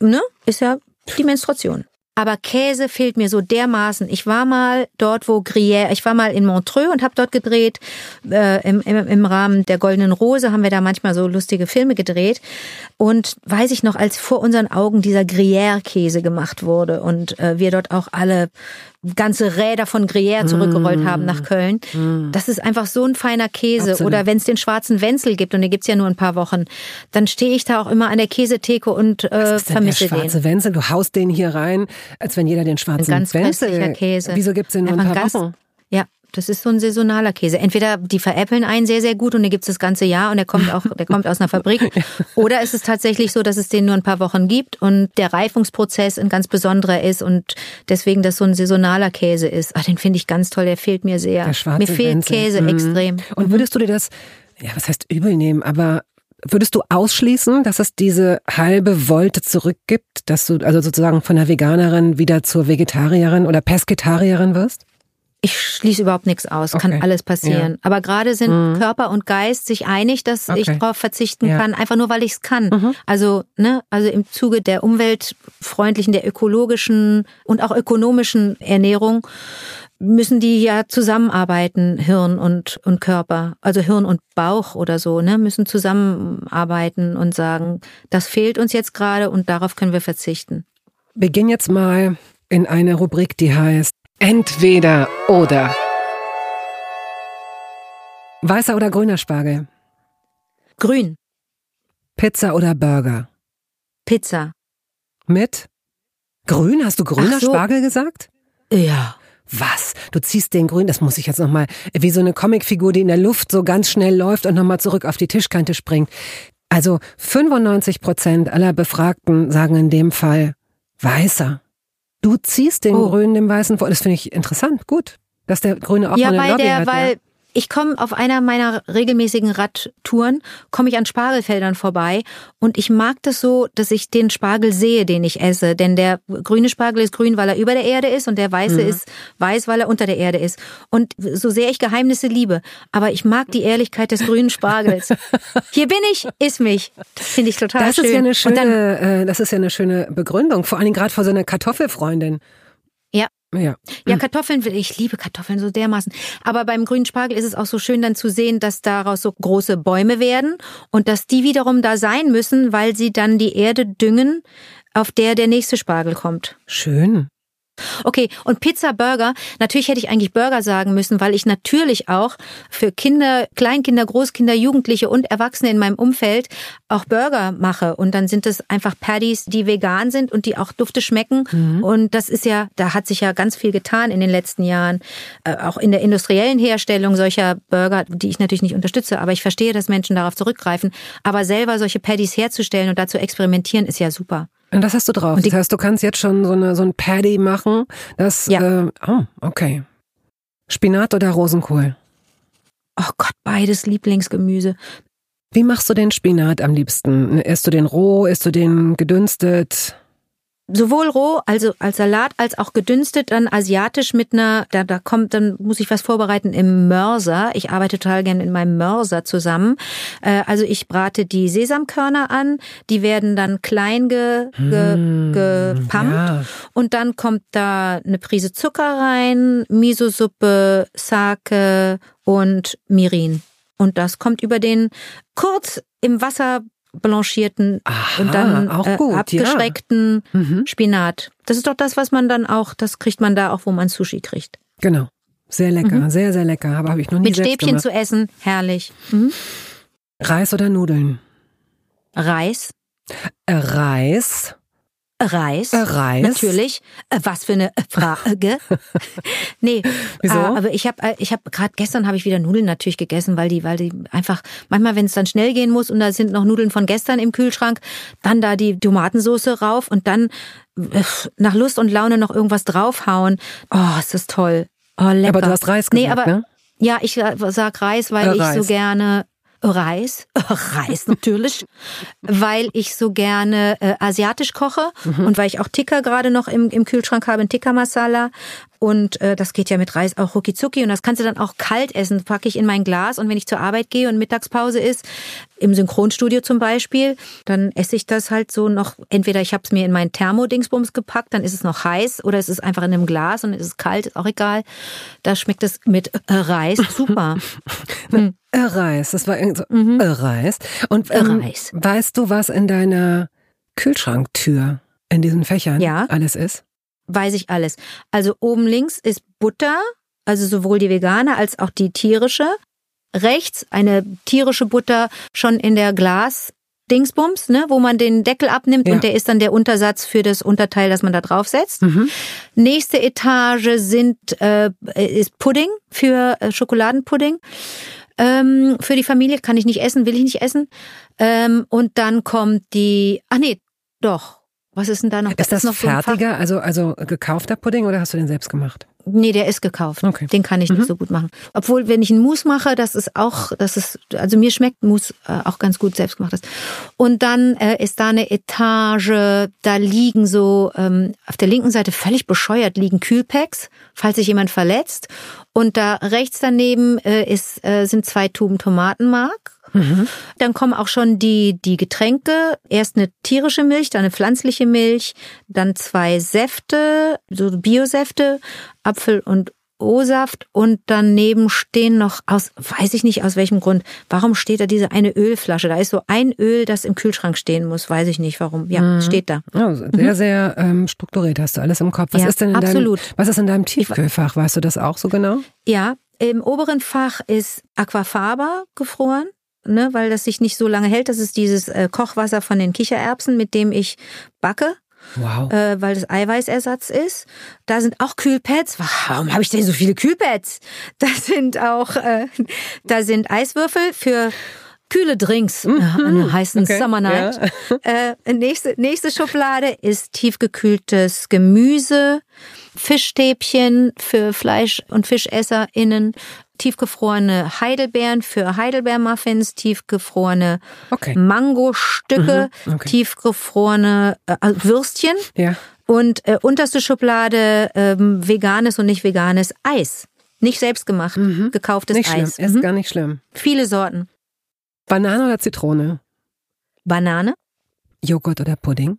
ne, ist ja die Menstruation. Aber Käse fehlt mir so dermaßen. Ich war mal dort, wo Gruyère, ich war mal in Montreux und habe dort gedreht. Äh, im, im, Im Rahmen der Goldenen Rose haben wir da manchmal so lustige Filme gedreht. Und weiß ich noch, als vor unseren Augen dieser Gruyère-Käse gemacht wurde und äh, wir dort auch alle ganze Räder von Gruyère zurückgerollt haben nach Köln. Das ist einfach so ein feiner Käse. Absolut. Oder wenn es den schwarzen Wenzel gibt, und den gibt's ja nur ein paar Wochen, dann stehe ich da auch immer an der Käsetheke und äh, Was ist denn der vermisse schwarze den. Wenzel? Du haust den hier rein, als wenn jeder den schwarzen Ein ganz Wenzel. Käse. Wieso gibt's den nur ein paar ganz- Wochen? Das ist so ein saisonaler Käse. Entweder die veräppeln einen sehr, sehr gut und den gibt's das ganze Jahr und der kommt auch, der kommt aus einer Fabrik. Oder ist es tatsächlich so, dass es den nur ein paar Wochen gibt und der Reifungsprozess ein ganz besonderer ist und deswegen das so ein saisonaler Käse ist. Ach, den finde ich ganz toll, der fehlt mir sehr. Der schwarze mir fehlt Wenzel. Käse Mhm. extrem. Und würdest du dir das, ja, was heißt übel nehmen, aber würdest du ausschließen, dass es diese halbe Wolte zurückgibt, dass du also sozusagen von der Veganerin wieder zur Vegetarierin oder Pesketarierin wirst? Ich schließe überhaupt nichts aus, Okay. kann alles passieren. Ja. Aber gerade sind Körper und Geist sich einig, dass ich Okay. darauf verzichten Ja. kann, einfach nur weil ich es kann. Also, ne, also im Zuge der umweltfreundlichen, der ökologischen und auch ökonomischen Ernährung müssen die ja zusammenarbeiten, Hirn und, und Körper, also Hirn und Bauch oder so, ne, müssen zusammenarbeiten und sagen, das fehlt uns jetzt gerade und darauf können wir verzichten. Wir gehen jetzt mal in eine Rubrik, die heißt Entweder oder. Weißer oder grüner Spargel? Grün, Pizza oder Burger? Pizza. Mit? Grün? Hast du grüner so. Spargel gesagt? Ja. Was? Du ziehst den grün, das muss ich jetzt nochmal, wie so eine Comicfigur, die in der Luft so ganz schnell läuft und nochmal zurück auf die Tischkante springt. Also 95 Prozent aller Befragten sagen in dem Fall weißer. Du ziehst den Oh. grünen dem weißen vor. Das finde ich interessant, gut. Dass der grüne auch ja, mal eine weil Lobby der, hat. weil ja. Ich komme auf einer meiner regelmäßigen Radtouren, komme ich an Spargelfeldern vorbei und ich mag das so, dass ich den Spargel sehe, den ich esse. Denn der grüne Spargel ist grün, weil er über der Erde ist und der weiße Mhm. ist weiß, weil er unter der Erde ist. Und so sehr ich Geheimnisse liebe, aber ich mag die Ehrlichkeit des grünen Spargels. Hier bin ich, iss mich. Das finde ich total Das schön. ist ja eine und dann, schöne, äh, das ist ja eine schöne Begründung. Vor allen Dingen gerade für so eine Kartoffelfreundin. Ja, Ja. Ja, Kartoffeln, ich liebe Kartoffeln so dermaßen. Aber beim grünen Spargel ist es auch so schön dann zu sehen, dass daraus so große Bäume werden und dass die wiederum da sein müssen, weil sie dann die Erde düngen, auf der der nächste Spargel kommt. Schön. Okay, und Pizza, Burger. Natürlich hätte ich eigentlich Burger sagen müssen, weil ich natürlich auch für Kinder, Kleinkinder, Großkinder, Jugendliche und Erwachsene in meinem Umfeld auch Burger mache. Und dann sind es einfach Patties, die vegan sind und die auch dufte schmecken. Und das ist ja, da hat sich ja ganz viel getan in den letzten Jahren. Äh, auch in der industriellen Herstellung solcher Burger, die ich natürlich nicht unterstütze. Aber ich verstehe, dass Menschen darauf zurückgreifen. Aber selber solche Patties herzustellen und dazu experimentieren, ist ja super. Und das hast du drauf. Die- das heißt, du kannst jetzt schon so, eine, so ein Paddy machen. Das, Ja. äh, oh, okay. Spinat oder Rosenkohl? Oh Gott, beides Lieblingsgemüse. Wie machst du den Spinat am liebsten? Isst du den roh? Isst du den gedünstet? Sowohl roh, also als Salat, als auch gedünstet, dann asiatisch mit einer, da, da kommt, dann muss ich was vorbereiten im Mörser. Ich arbeite total gern in meinem Mörser zusammen. Äh, also ich brate die Sesamkörner an, die werden dann klein ge, ge, gepumpt ja. und dann kommt da eine Prise Zucker rein, Miso-Suppe, Sake und Mirin. Und das kommt über den kurz im Wasser blanchierten Aha, und dann auch äh, gut, ja. abgeschreckten Mhm. Spinat. Das ist doch das, was man dann auch, das kriegt man da auch, wo man Sushi kriegt. Genau. Sehr lecker, mhm. sehr, sehr lecker. Aber habe ich noch nie Mit Stäbchen gemacht. zu essen, herrlich. Mhm. Reis oder Nudeln? Reis. Äh, Reis. Reis. Äh, Reis. Natürlich. Äh, Was für eine Frage. nee. Wieso? äh, Aber ich habe ich hab gerade gestern habe ich wieder Nudeln natürlich gegessen, weil die weil die einfach manchmal wenn es dann schnell gehen muss und da sind noch Nudeln von gestern im Kühlschrank, dann da die Tomatensauce rauf und dann nach Lust und Laune noch irgendwas draufhauen. Oh, ist das toll. Oh, lecker. Aber du hast Reis Nee, gesagt, aber ne? ja, ich sag Reis, weil Äh, ich Reis. so gerne Reis, Reis natürlich, weil ich so gerne äh, asiatisch koche Mhm. und weil ich auch Tikka gerade noch im, im Kühlschrank habe, ein Tikka Masala und äh, das geht ja mit Reis auch rucki zucki und das kannst du dann auch kalt essen, packe ich in mein Glas und wenn ich zur Arbeit gehe und Mittagspause ist, im Synchronstudio zum Beispiel, dann esse ich das halt so noch, entweder ich habe es mir in meinen Thermodingsbums gepackt, dann ist es noch heiß oder es ist einfach in einem Glas und es ist kalt, ist auch egal. Da schmeckt es mit äh, Reis super. Äh, Reis, das war irgend so äh, Reis. Und ähm, Mhm. Reis. weißt du, was in deiner Kühlschranktür in diesen Fächern Ja. alles ist? Weiß ich alles. Also oben links ist Butter, also sowohl die vegane als auch die tierische. Rechts eine tierische Butter schon in der Glas. Dingsbums, ne, wo man den Deckel abnimmt Ja. und der ist dann der Untersatz für das Unterteil, das man da draufsetzt. Mhm. Nächste Etage sind äh, ist Pudding für äh, Schokoladenpudding. Ähm, für die Familie kann ich nicht essen, will ich nicht essen. Ähm, und dann kommt die, ach nee, doch. Was ist denn da noch? Da Ist das noch so fertiger, also, also gekaufter Pudding oder hast du den selbst gemacht? Nee, der ist gekauft. Okay. Den kann ich nicht so gut machen. Obwohl, wenn ich einen Mousse mache, das ist auch, das ist, also mir schmeckt Mousse äh, auch ganz gut selbstgemachtes. Und dann äh, ist da eine Etage, da liegen so, ähm, auf der linken Seite völlig bescheuert liegen Kühlpacks, falls sich jemand verletzt. Und da rechts daneben äh, ist, äh, sind zwei Tuben Tomatenmark. Dann kommen auch schon die, die Getränke. Erst eine tierische Milch, dann eine pflanzliche Milch, dann zwei Säfte, so Biosäfte, Apfel und O-Saft und daneben stehen noch aus, weiß ich nicht aus welchem Grund, warum steht da diese eine Ölflasche? Da ist so ein Öl, das im Kühlschrank stehen muss, weiß ich nicht warum. Ja, steht da. Also sehr, sehr ähm, strukturiert hast du alles im Kopf. Was Ja, ist denn in absolut. deinem, was ist in deinem Tiefkühlfach? Weißt du das auch so genau? Ja, im oberen Fach ist Aquafaba gefroren. Ne, weil das sich nicht so lange hält. Das ist dieses äh, Kochwasser von den Kichererbsen, mit dem ich backe. Wow. äh, weil das Eiweißersatz ist. Da sind auch Kühlpads. Warum habe ich denn so viele Kühlpads? Da sind auch, äh, da sind Eiswürfel für kühle Drinks äh, an einer heißen Okay, Summer Night. Äh, nächste, nächste Schublade ist tiefgekühltes Gemüse, Fischstäbchen für Fleisch- und FischesserInnen, tiefgefrorene Heidelbeeren für Heidelbeermuffins, tiefgefrorene Okay. Mangostücke, Mhm, okay. tiefgefrorene äh, Würstchen Ja. und äh, unterste Schublade ähm, veganes und nicht veganes Eis. Nicht selbst gemacht, gekauftes Mhm. Nicht schlimm. Eis. Ist Mhm. gar nicht schlimm. Viele Sorten. Banane oder Zitrone? Banane, Joghurt oder Pudding?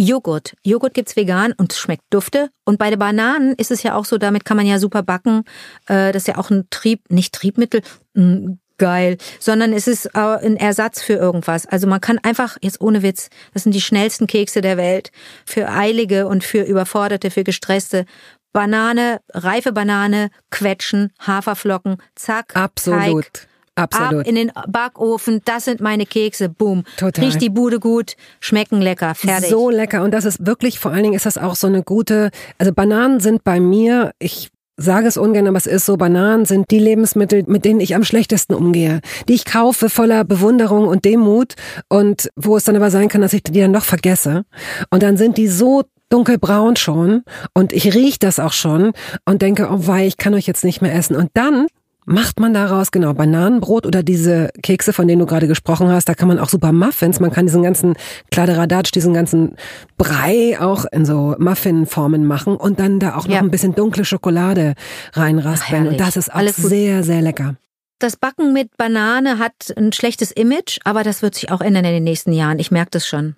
Joghurt. Joghurt gibt's vegan und schmeckt dufte. Und bei den Bananen ist es ja auch so, damit kann man ja super backen. Äh, das ist ja auch ein Trieb, nicht Triebmittel, mh, geil, sondern es ist äh, ein Ersatz für irgendwas. Also man kann einfach, jetzt ohne Witz, das sind die schnellsten Kekse der Welt. Für Eilige und für Überforderte, für Gestresste. Banane, reife Banane, quetschen, Haferflocken, zack, Absolut. Teig, Absolut. Ab in den Backofen, das sind meine Kekse, boom. Total. Riecht die Bude gut, schmecken lecker, fertig. So lecker. Und das ist wirklich, vor allen Dingen ist das auch so eine gute, also Bananen sind bei mir, ich sage es ungern, aber es ist so, Bananen sind die Lebensmittel, mit denen ich am schlechtesten umgehe. Die ich kaufe voller Bewunderung und Demut und wo es dann aber sein kann, dass ich die dann noch vergesse. Und dann sind die so dunkelbraun schon und ich riech das auch schon und denke, oh wei, ich kann euch jetzt nicht mehr essen. Und dann macht man daraus genau Bananenbrot oder diese Kekse, von denen du gerade gesprochen hast. Da kann man auch super Muffins, man kann diesen ganzen Kladderadatsch, diesen ganzen Brei auch in so Muffinformen machen und dann da auch noch Ja. ein bisschen dunkle Schokolade reinraspeln. Ach, und das ist auch Alles gut. sehr, sehr lecker. Das Backen mit Banane hat ein schlechtes Image, aber das wird sich auch ändern in den nächsten Jahren. Ich merke das schon.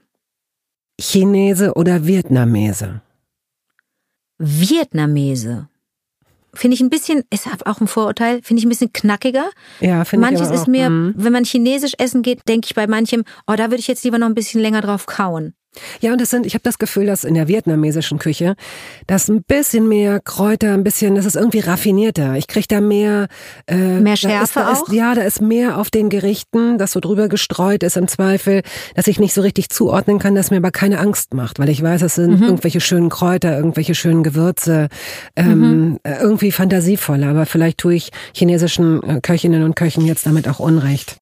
Chinese oder Vietnamese? Vietnamese. Finde ich ein bisschen, ist auch ein Vorurteil, finde ich ein bisschen knackiger. Ja, finde ich Manches ist mir, Mhm. wenn man chinesisch essen geht, denke ich bei manchem, oh, da würde ich jetzt lieber noch ein bisschen länger drauf kauen. Ja, und es sind, ich habe das Gefühl, dass in der vietnamesischen Küche das ein bisschen mehr Kräuter, ein bisschen, das ist irgendwie raffinierter. Ich kriege da mehr äh, mehr Schärfe ist, da auch. Ist, ja, da ist mehr auf den Gerichten, das so drüber gestreut ist im Zweifel, dass ich nicht so richtig zuordnen kann, dass mir aber keine Angst macht, weil ich weiß, es sind mhm. irgendwelche schönen Kräuter, irgendwelche schönen Gewürze, ähm, mhm. irgendwie fantasievoller. Aber vielleicht tue ich chinesischen äh, Köchinnen und Köchen jetzt damit auch Unrecht.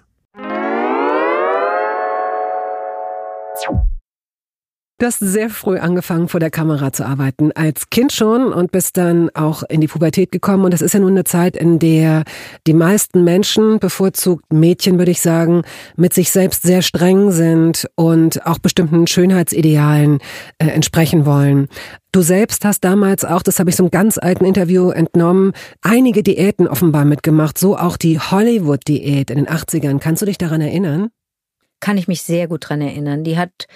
Du hast sehr früh angefangen, vor der Kamera zu arbeiten, als Kind schon und bist dann auch in die Pubertät gekommen. Und das ist ja nun eine Zeit, in der die meisten Menschen, bevorzugt Mädchen, würde ich sagen, mit sich selbst sehr streng sind und auch bestimmten Schönheitsidealen äh, entsprechen wollen. Du selbst hast damals auch, das habe ich so einem ganz alten Interview entnommen, einige Diäten offenbar mitgemacht, so auch die Hollywood-Diät in den 80ern. Kannst du dich daran erinnern? Kann ich mich sehr gut dran erinnern. Die hat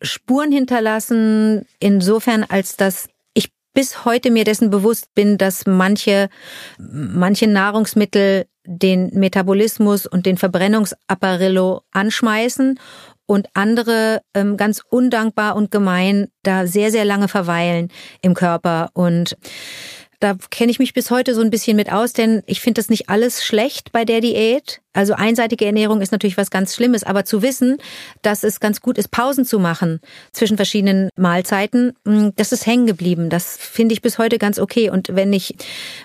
Spuren hinterlassen, insofern als dass ich bis heute mir dessen bewusst bin, dass manche, manche Nahrungsmittel den Metabolismus und den Verbrennungsapparillo anschmeißen und andere ähm, ganz undankbar und gemein da sehr, sehr lange verweilen im Körper und da kenne ich mich bis heute so ein bisschen mit aus, denn ich finde das nicht alles schlecht bei der Diät. Also einseitige Ernährung ist natürlich was ganz Schlimmes, aber zu wissen, dass es ganz gut ist, Pausen zu machen zwischen verschiedenen Mahlzeiten, mm, das ist hängen geblieben. Das finde ich bis heute ganz okay. Und wenn ich,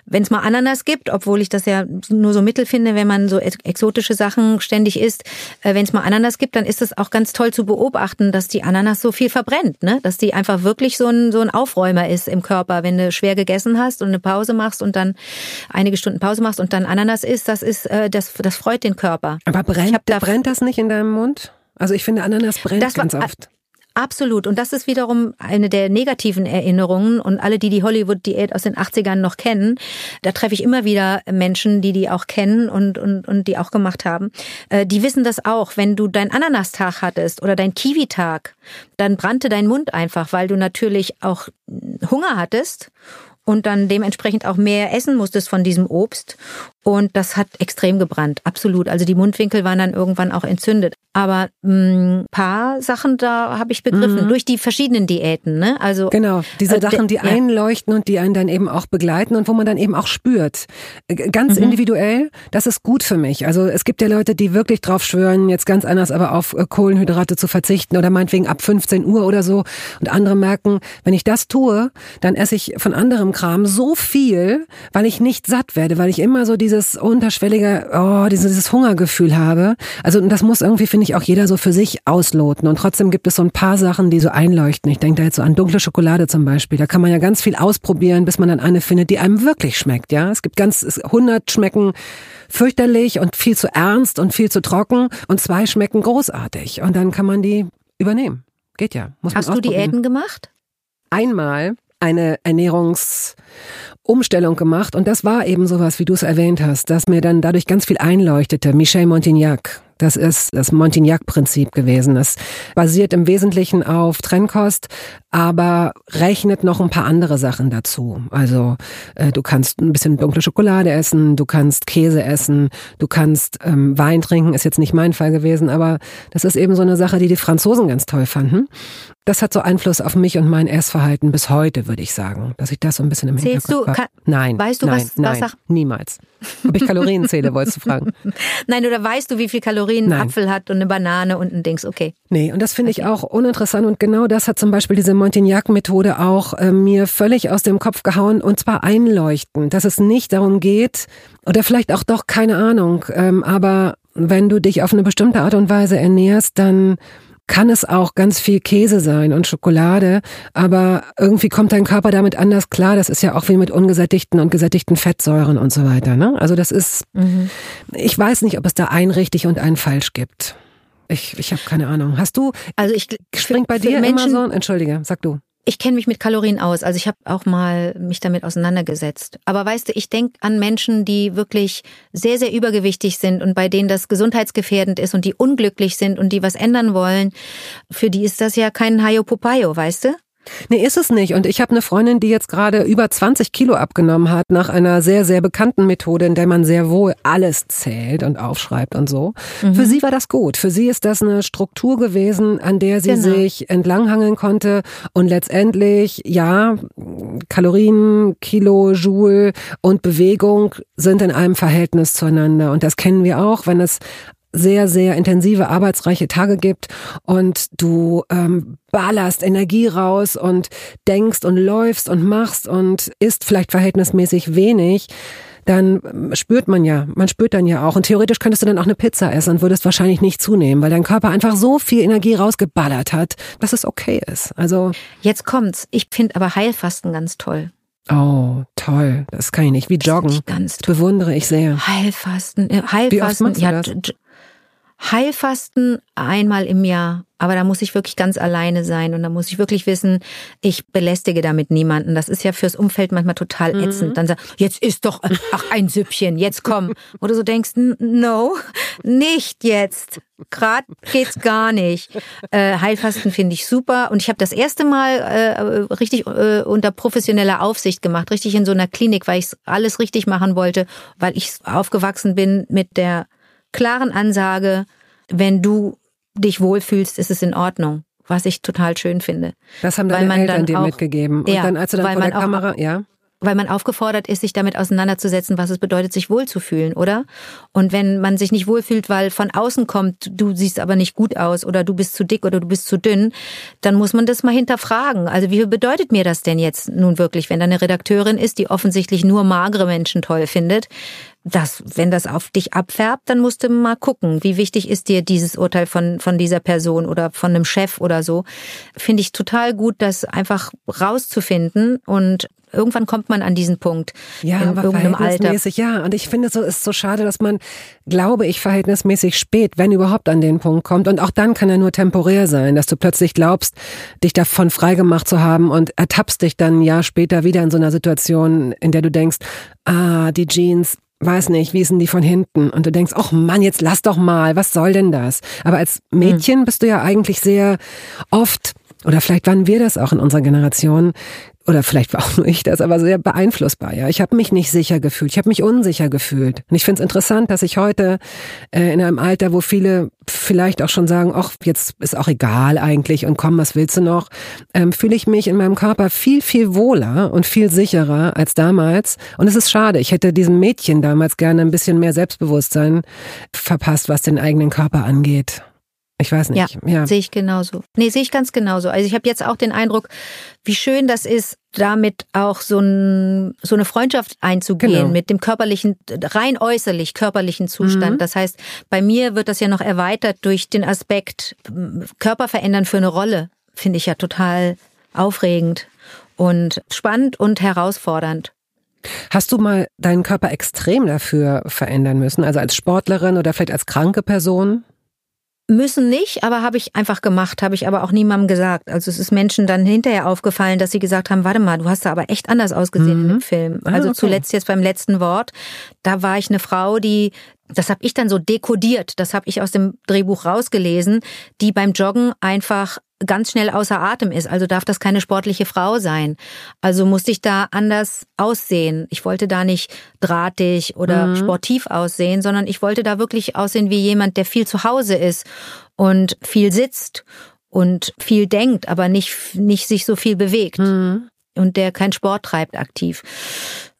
wenn es mal Ananas gibt, obwohl ich das ja nur so mittel finde, wenn man so exotische Sachen ständig isst, äh, wenn es mal Ananas gibt, dann ist es auch ganz toll zu beobachten, dass die Ananas so viel verbrennt, ne? Dass die einfach wirklich so ein, so ein Aufräumer ist im Körper. Wenn du schwer gegessen hast und eine Pause machst und dann einige Stunden Pause machst und dann Ananas isst, das ist, äh, das, das freut den Körper. Aber brennt, da brennt das nicht in deinem Mund? Also ich finde, Ananas brennt das ganz oft. Absolut. Und das ist wiederum eine der negativen Erinnerungen. Und alle, die die Hollywood-Diät aus den 80ern noch kennen, da treffe ich immer wieder Menschen, die die auch kennen und, und, und die auch gemacht haben. Äh, die wissen das auch. Wenn du deinen Ananastag hattest oder deinen Kiwi-Tag, dann brannte dein Mund einfach, weil du natürlich auch Hunger hattest und dann dementsprechend auch mehr essen musstest von diesem Obst. Und das hat extrem gebrannt, absolut. Also die Mundwinkel waren dann irgendwann auch entzündet. Aber ein mm, paar Sachen da habe ich begriffen, mhm. durch die verschiedenen Diäten. Ne? Also Genau, diese äh, Sachen, die ja. einleuchten und die einen dann eben auch begleiten und wo man dann eben auch spürt. Äh, ganz mhm. individuell, das ist gut für mich. Also es gibt ja Leute, die wirklich drauf schwören, jetzt ganz anders aber auf äh, Kohlenhydrate zu verzichten oder meinetwegen ab 15 Uhr oder so. Und andere merken, wenn ich das tue, dann esse ich von anderem Kram so viel, weil ich nicht satt werde, weil ich immer so dieses unterschwellige, oh, dieses Hungergefühl habe. Also das muss irgendwie, finde ich, auch jeder so für sich ausloten. Und trotzdem gibt es so ein paar Sachen, die so einleuchten. Ich denke da jetzt so an dunkle Schokolade zum Beispiel. Da kann man ja ganz viel ausprobieren, bis man dann eine findet, die einem wirklich schmeckt. Ja, es gibt ganz 100 schmecken fürchterlich und viel zu ernst und viel zu trocken und zwei schmecken großartig. Und dann kann man die übernehmen. Geht ja. Muss man Hast du Diäten gemacht? Einmal eine Ernährungsumstellung gemacht und das war eben sowas, wie du es erwähnt hast, dass mir dann dadurch ganz viel einleuchtete. Michel Montignac, das ist das Montignac-Prinzip gewesen. Das basiert im Wesentlichen auf Trennkost, aber rechnet noch ein paar andere Sachen dazu. Also äh, du kannst ein bisschen dunkle Schokolade essen, du kannst Käse essen, du kannst ähm, Wein trinken, ist jetzt nicht mein Fall gewesen, aber das ist eben so eine Sache, die die Franzosen ganz toll fanden. Das hat so Einfluss auf mich und mein Essverhalten bis heute, würde ich sagen, dass ich das so ein bisschen im Zählst Hinterkopf kann, Nein, weißt du, nein, was, nein, was niemals. Ob ich Kalorien zähle, wolltest du fragen? Nein, oder weißt du, wie viel Kalorien nein. ein Apfel hat und eine Banane und ein Dings, okay. Nee, und das finde okay. ich auch uninteressant und genau das hat zum Beispiel diese Montignac-Methode auch äh, mir völlig aus dem Kopf gehauen und zwar einleuchten, dass es nicht darum geht, oder vielleicht auch doch, keine Ahnung, ähm, aber wenn du dich auf eine bestimmte Art und Weise ernährst, dann kann es auch ganz viel Käse sein und Schokolade, aber irgendwie kommt dein Körper damit anders klar. Das ist ja auch wie mit ungesättigten und gesättigten Fettsäuren und so weiter. Ne? Also das ist, mhm. ich weiß nicht, ob es da ein richtig und ein falsch gibt. Ich, ich habe keine Ahnung. Hast du, also ich springt bei dir Menschen, immer so, entschuldige, sag du. Ich kenne mich mit Kalorien aus, also ich habe auch mal mich damit auseinandergesetzt. Aber weißt du, ich denke an Menschen, die wirklich sehr, sehr übergewichtig sind und bei denen das gesundheitsgefährdend ist und die unglücklich sind und die was ändern wollen. Für die ist das ja kein Hayo Popayo, weißt du? Nee, ist es nicht. Und ich habe eine Freundin, die jetzt gerade über 20 Kilo abgenommen hat, nach einer sehr, sehr bekannten Methode, in der man sehr wohl alles zählt und aufschreibt und so. Mhm. Für sie war das gut. Für sie ist das eine Struktur gewesen, an der sie genau. sich entlanghangeln konnte. Und letztendlich, ja, Kalorien, Kilo, Joule und Bewegung sind in einem Verhältnis zueinander. Und das kennen wir auch, wenn es sehr, sehr intensive, arbeitsreiche Tage gibt und du ähm, ballerst Energie raus und denkst und läufst und machst und isst vielleicht verhältnismäßig wenig, dann ähm, spürt man ja, man spürt dann ja auch. Und theoretisch könntest du dann auch eine Pizza essen und würdest wahrscheinlich nicht zunehmen, weil dein Körper einfach so viel Energie rausgeballert hat, dass es okay ist. Also. Jetzt kommt's. Ich finde aber Heilfasten ganz toll. Oh, toll. Das kann ich nicht. Wie joggen. Ganz toll. Bewundere ich sehr. Heilfasten. Heilfasten. Wie oft machst du ja, das? Heilfasten einmal im Jahr. Aber da muss ich wirklich ganz alleine sein und da muss ich wirklich wissen, ich belästige damit niemanden. Das ist ja fürs Umfeld manchmal total mhm. ätzend. Dann sagt, jetzt ist doch, ach, ein Süppchen, jetzt komm. Oder so denkst, no, nicht jetzt. Gerade geht's gar nicht. Äh, Heilfasten finde ich super. Und ich habe das erste Mal äh, richtig äh, unter professioneller Aufsicht gemacht, richtig in so einer Klinik, weil ich alles richtig machen wollte, weil ich aufgewachsen bin mit der klaren Ansage, wenn du dich wohlfühlst, ist es in Ordnung. Was ich total schön finde. Das haben deine Eltern dir mitgegeben. Und ja, dann, als du dann vor der Kamera, ja? weil man aufgefordert ist, sich damit auseinanderzusetzen, was es bedeutet, sich wohlzufühlen, oder? Und wenn man sich nicht wohlfühlt, weil von außen kommt, du siehst aber nicht gut aus oder du bist zu dick oder du bist zu dünn, dann muss man das mal hinterfragen. Also wie bedeutet mir das denn jetzt nun wirklich, wenn da eine Redakteurin ist, die offensichtlich nur magere Menschen toll findet? Das, wenn das auf dich abfärbt, dann musst du mal gucken, wie wichtig ist dir dieses Urteil von, von dieser Person oder von einem Chef oder so. Finde ich total gut, das einfach rauszufinden und irgendwann kommt man an diesen Punkt. Ja, in aber irgendeinem verhältnismäßig, Alter. ja. Und ich finde, so ist so schade, dass man, glaube ich, verhältnismäßig spät, wenn überhaupt an den Punkt kommt. Und auch dann kann er nur temporär sein, dass du plötzlich glaubst, dich davon freigemacht zu haben und ertappst dich dann ein Jahr später wieder in so einer Situation, in der du denkst, ah, die Jeans, weiß nicht, wie ist denn die von hinten? Und du denkst, ach Mann, jetzt lass doch mal, was soll denn das? Aber als Mädchen bist du ja eigentlich sehr oft, oder vielleicht waren wir das auch in unserer Generation, oder vielleicht war auch nur ich das, aber sehr beeinflussbar. Ja, ich habe mich nicht sicher gefühlt, ich habe mich unsicher gefühlt. Und ich finde es interessant, dass ich heute äh, in einem Alter, wo viele vielleicht auch schon sagen, ach, jetzt ist auch egal eigentlich und komm, was willst du noch, ähm, fühle ich mich in meinem Körper viel, viel wohler und viel sicherer als damals. Und es ist schade, ich hätte diesem Mädchen damals gerne ein bisschen mehr Selbstbewusstsein verpasst, was den eigenen Körper angeht. Ich weiß nicht. Ja, ja. sehe ich genauso. Nee, sehe ich ganz genauso. Also ich habe jetzt auch den Eindruck, wie schön das ist, damit auch so, ein, so eine Freundschaft einzugehen genau. mit dem körperlichen, rein äußerlich körperlichen Zustand. Mhm. Das heißt, bei mir wird das ja noch erweitert durch den Aspekt Körper verändern für eine Rolle. Finde ich ja total aufregend und spannend und herausfordernd. Hast du mal deinen Körper extrem dafür verändern müssen? Also als Sportlerin oder vielleicht als kranke Person? Müssen nicht, aber habe ich einfach gemacht, habe ich aber auch niemandem gesagt. Also es ist Menschen dann hinterher aufgefallen, dass sie gesagt haben, warte mal, du hast da aber echt anders ausgesehen mhm. im Film. Ah, also okay. zuletzt jetzt beim letzten Wort, da war ich eine Frau, die das habe ich dann so dekodiert, das habe ich aus dem Drehbuch rausgelesen, die beim Joggen einfach ganz schnell außer Atem ist. Also darf das keine sportliche Frau sein. Also musste ich da anders aussehen. Ich wollte da nicht drahtig oder mhm. sportiv aussehen, sondern ich wollte da wirklich aussehen wie jemand, der viel zu Hause ist und viel sitzt und viel denkt, aber nicht, nicht sich so viel bewegt. Mhm. Und der keinen Sport treibt aktiv.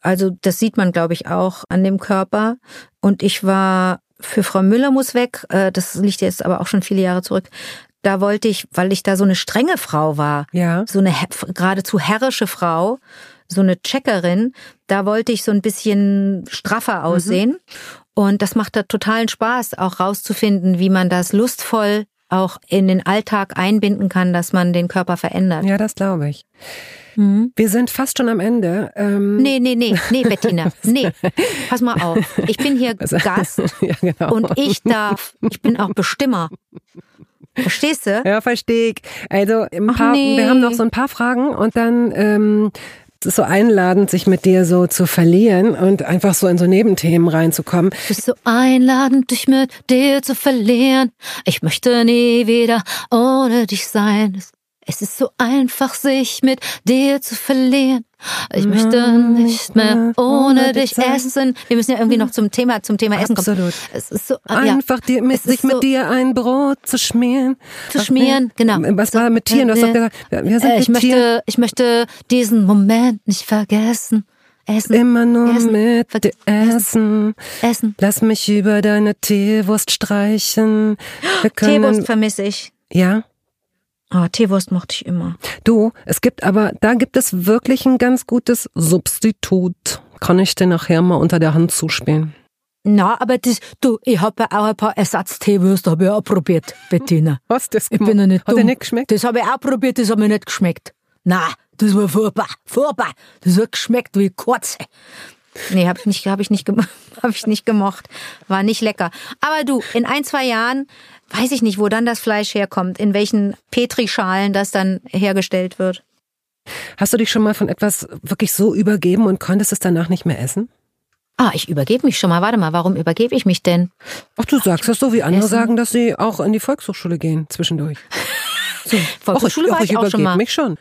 Also das sieht man, glaube ich, auch an dem Körper. Und ich war für Frau Müller muss weg, äh, das liegt jetzt aber auch schon viele Jahre zurück, da wollte ich, weil ich da so eine strenge Frau war, ja. so eine geradezu herrische Frau, so eine Checkerin, da wollte ich so ein bisschen straffer mhm. aussehen. Mhm. Und das macht da totalen Spaß, auch rauszufinden, wie man das lustvoll auch in den Alltag einbinden kann, dass man den Körper verändert. Ja, das glaube ich. Mhm. Wir sind fast schon am Ende. Ähm nee, nee, nee, nee, Bettina. Nee. Pass mal auf. Ich bin hier Gast ja, genau. und ich darf, ich bin auch Bestimmer. Verstehst du? Ja, verstehe ich. Also paar, nee. wir haben noch so ein paar Fragen und dann ähm, es ist so einladend, sich mit dir so zu verlieren und einfach so in so Nebenthemen reinzukommen. Es ist so einladend, dich mit dir zu verlieren. Ich möchte nie wieder ohne dich sein. Es ist so einfach, sich mit dir zu verlieren. Ich möchte nicht mehr ohne dich essen. Wir müssen ja irgendwie noch zum Thema, zum Thema Essen kommen. Absolut. Es ist so, einfach ja, dir, mit, sich so mit dir ein Brot zu schmieren. Zu schmieren, genau. Was war mit Tieren? Du hast doch gesagt, wir sind äh, ich möchte, Tieren. ich möchte diesen Moment nicht vergessen. Essen. Immer nur essen, mit dir essen. Essen. Lass mich über deine Teewurst streichen. Teewurst vermisse ich. Ja? Ah, Teewurst mochte ich immer. Du, es gibt aber, da gibt es wirklich ein ganz gutes Substitut. Kann ich dir nachher mal unter der Hand zuspielen? Na, aber das, du, ich habe ja auch ein paar Ersatzteewürste, habe ich auch probiert, Bettina. Was das Ich bin ja nicht Hat dumm. dir nicht geschmeckt? Das habe ich auch probiert, das hat mir nicht geschmeckt. Na, das war furchtbar, furchtbar. Das hat geschmeckt wie Kurze. Nee, habe ich nicht, habe ich nicht, habe ich nicht gemocht. War nicht lecker. Aber du, in ein, zwei Jahren weiß ich nicht, wo dann das Fleisch herkommt, in welchen Petrischalen das dann hergestellt wird. Hast du dich schon mal von etwas wirklich so übergeben und konntest es danach nicht mehr essen? Ah, ich übergebe mich schon mal. Warte mal, warum übergebe ich mich denn? Ach, du sagst das so, wie andere essen? sagen, dass sie auch in die Volkshochschule gehen zwischendurch. So. Volkshochschule Och, ich, war ich, ich auch schon mal. mich schon.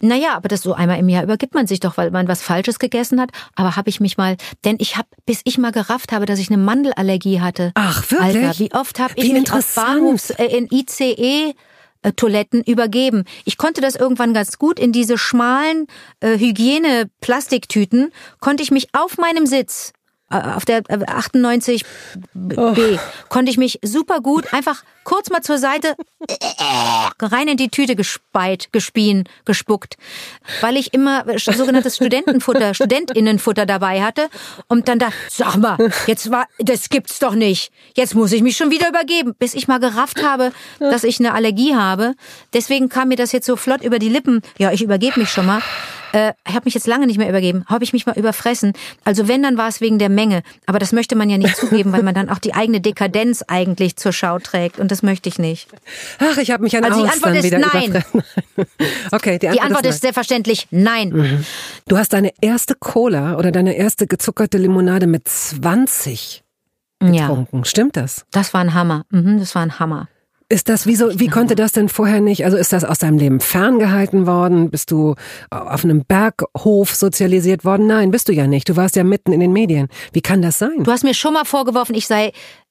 Naja, aber das so einmal im Jahr übergibt man sich doch, weil man was Falsches gegessen hat. Aber habe ich mich mal, denn ich habe, bis ich mal gerafft habe, dass ich eine Mandelallergie hatte. Ach, wirklich? Alter, wie oft habe ich mich auf Bahnhofs, äh, in ICE äh, Toiletten übergeben. Ich konnte das irgendwann ganz gut in diese schmalen äh, Hygiene-Plastiktüten, konnte ich mich auf meinem Sitz auf der 98 B oh. konnte ich mich super gut einfach kurz mal zur Seite rein in die Tüte gespeit, gespien, gespuckt, weil ich immer sogenanntes Studentenfutter, Studentinnenfutter dabei hatte und dann da, sag mal, jetzt war, das gibt's doch nicht. Jetzt muss ich mich schon wieder übergeben, bis ich mal gerafft habe, dass ich eine Allergie habe. Deswegen kam mir das jetzt so flott über die Lippen. Ja, ich übergebe mich schon mal. Äh, ich habe mich jetzt lange nicht mehr übergeben. Habe ich mich mal überfressen. Also wenn, dann war es wegen der Menge. Aber das möchte man ja nicht zugeben, weil man dann auch die eigene Dekadenz eigentlich zur Schau trägt. Und das möchte ich nicht. Ach, ich habe mich an also die Antwort ist nein. okay, die Antwort, die Antwort ist, ist, selbstverständlich nein. Mhm. Du hast deine erste Cola oder deine erste gezuckerte Limonade mit 20 getrunken. Ja. Stimmt das? Das war ein Hammer. Mhm, das war ein Hammer. Ist das, wieso, wie konnte das denn vorher nicht? Also ist das aus deinem Leben ferngehalten worden? Bist du auf einem Berghof sozialisiert worden? Nein, bist du ja nicht. Du warst ja mitten in den Medien. Wie kann das sein? Du hast mir schon mal vorgeworfen, ich sei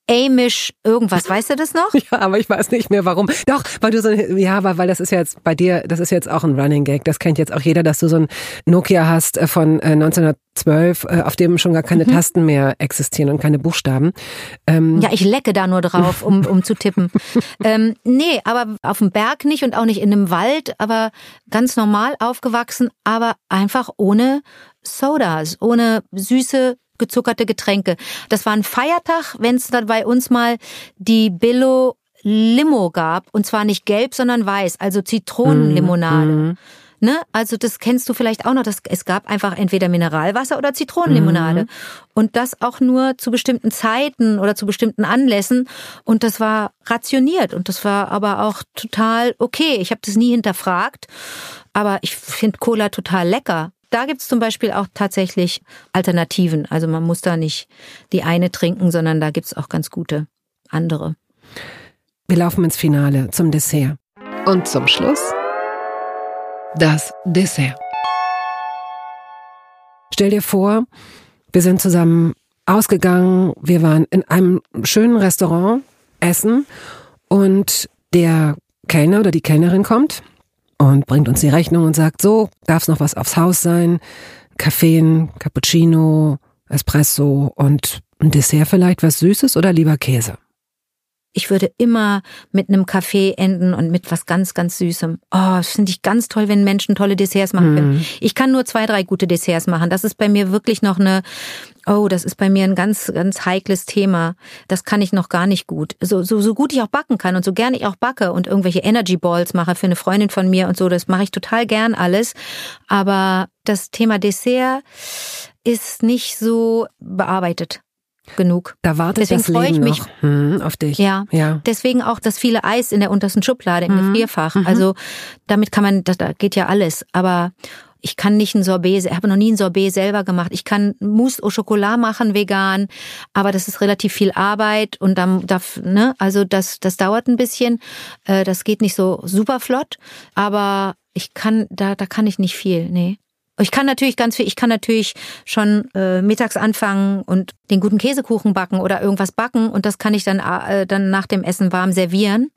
Amish irgendwas, weißt du das noch? Ja, aber ich weiß nicht mehr warum. Doch, weil du so, ja, weil, weil das ist jetzt bei dir, das ist jetzt auch ein Running Gag. Das kennt jetzt auch jeder, dass du so ein Nokia hast äh, von 1912, äh, auf dem schon gar keine mhm. Tasten mehr existieren und keine Buchstaben. Ähm ja, ich lecke da nur drauf, um, um zu tippen. ähm, nee, aber auf dem Berg nicht und auch nicht in einem Wald, aber ganz normal aufgewachsen, aber einfach ohne Sodas, ohne süße gezuckerte Getränke. Das war ein Feiertag, wenn es dann bei uns mal die Billo Limo gab. Und zwar nicht gelb, sondern weiß, also Zitronenlimonade. Mm, Ne? Also das kennst du vielleicht auch noch. Das, es gab einfach entweder Mineralwasser oder Zitronenlimonade. Mhm. Und das auch nur zu bestimmten Zeiten oder zu bestimmten Anlässen. Und das war rationiert. Und das war aber auch total okay. Ich habe das nie hinterfragt. Aber ich finde Cola total lecker da gibt es zum Beispiel auch tatsächlich Alternativen. Also man muss da nicht die eine trinken, sondern da gibt es auch ganz gute andere. Wir laufen ins Finale zum Dessert. Und zum Schluss das Dessert. Stell dir vor, wir sind zusammen ausgegangen, wir waren in einem schönen Restaurant essen und der Kellner oder die Kellnerin kommt und bringt uns die Rechnung und sagt, so, darf noch was aufs Haus sein? Kaffee, Cappuccino, Espresso und ein Dessert vielleicht, was Süßes oder lieber Käse? Ich würde immer mit einem Kaffee enden und mit was ganz, ganz Süßem. Oh, das finde ich ganz toll, wenn Menschen tolle Desserts machen können. Mhm. Ich kann nur zwei, drei gute Desserts machen. Das ist bei mir wirklich noch eine, oh, das ist bei mir ein ganz, ganz heikles Thema. Das kann ich noch gar nicht gut. So, so, so gut ich auch backen kann und so gerne ich auch backe und irgendwelche Energy Balls mache für eine Freundin von mir und so, das mache ich total gern alles. Aber das Thema Dessert ist nicht so bearbeitet genug. Da wartet deswegen das freue ich mich hm, auf dich. Ja, ja. Deswegen auch das viele Eis in der untersten Schublade im mhm. Gefrierfach. Mhm. Also damit kann man, das, da geht ja alles. Aber ich kann nicht ein Sorbet, ich habe noch nie ein Sorbet selber gemacht. Ich kann Mousse au Chocolat machen vegan, aber das ist relativ viel Arbeit und dann darf, ne, also das das dauert ein bisschen. Äh, das geht nicht so super flott, aber ich kann da da kann ich nicht viel, nee. Ich kann natürlich ganz viel, ich kann natürlich schon äh, mittags anfangen und den guten Käsekuchen backen oder irgendwas backen und das kann ich dann, äh, dann nach dem Essen warm servieren.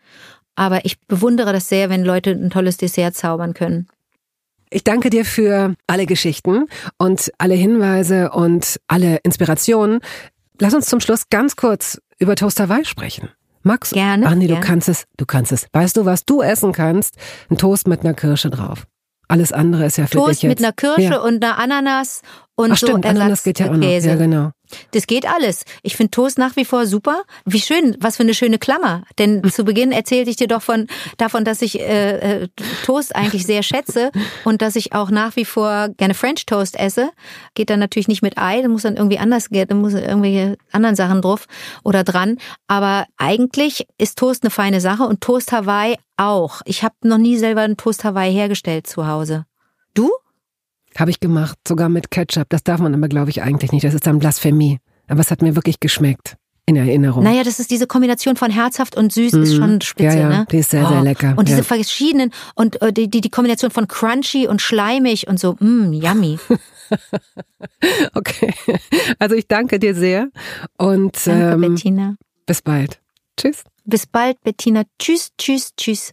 Aber ich bewundere das sehr, wenn Leute ein tolles Dessert zaubern können. Ich danke dir für alle Geschichten und alle Hinweise und alle Inspirationen. Lass uns zum Schluss ganz kurz über Toast Hawaii sprechen. Max? Gerne. Nee, gerne. du kannst es, du kannst es. Weißt du, was du essen kannst? Ein Toast mit einer Kirsche drauf. Alles andere ist ja für Toast dich jetzt. mit einer Kirsche ja. und einer Ananas und Ach, so stimmt, Ananas geht ja auch noch. Ja, genau. Das geht alles. Ich finde Toast nach wie vor super. Wie schön, was für eine schöne Klammer. Denn zu Beginn erzählte ich dir doch von davon, dass ich äh, äh, Toast eigentlich sehr schätze und dass ich auch nach wie vor gerne French Toast esse. Geht dann natürlich nicht mit Ei, da muss dann irgendwie anders, da muss irgendwelche anderen Sachen drauf oder dran. Aber eigentlich ist Toast eine feine Sache und Toast Hawaii auch. Ich habe noch nie selber einen Toast Hawaii hergestellt zu Hause. Du? Habe ich gemacht, sogar mit Ketchup. Das darf man aber, glaube ich, eigentlich nicht. Das ist dann Blasphemie. Aber es hat mir wirklich geschmeckt. In Erinnerung. Naja, das ist diese Kombination von herzhaft und süß mhm. ist schon spitze, ja, ja, ne? Die ist sehr, sehr oh. lecker. Und diese ja. verschiedenen und äh, die, die, die Kombination von crunchy und schleimig und so, mh, yummy. okay. Also ich danke dir sehr und danke, ähm, Bettina. bis bald. Tschüss. Bis bald, Bettina. Tschüss, tschüss, tschüss.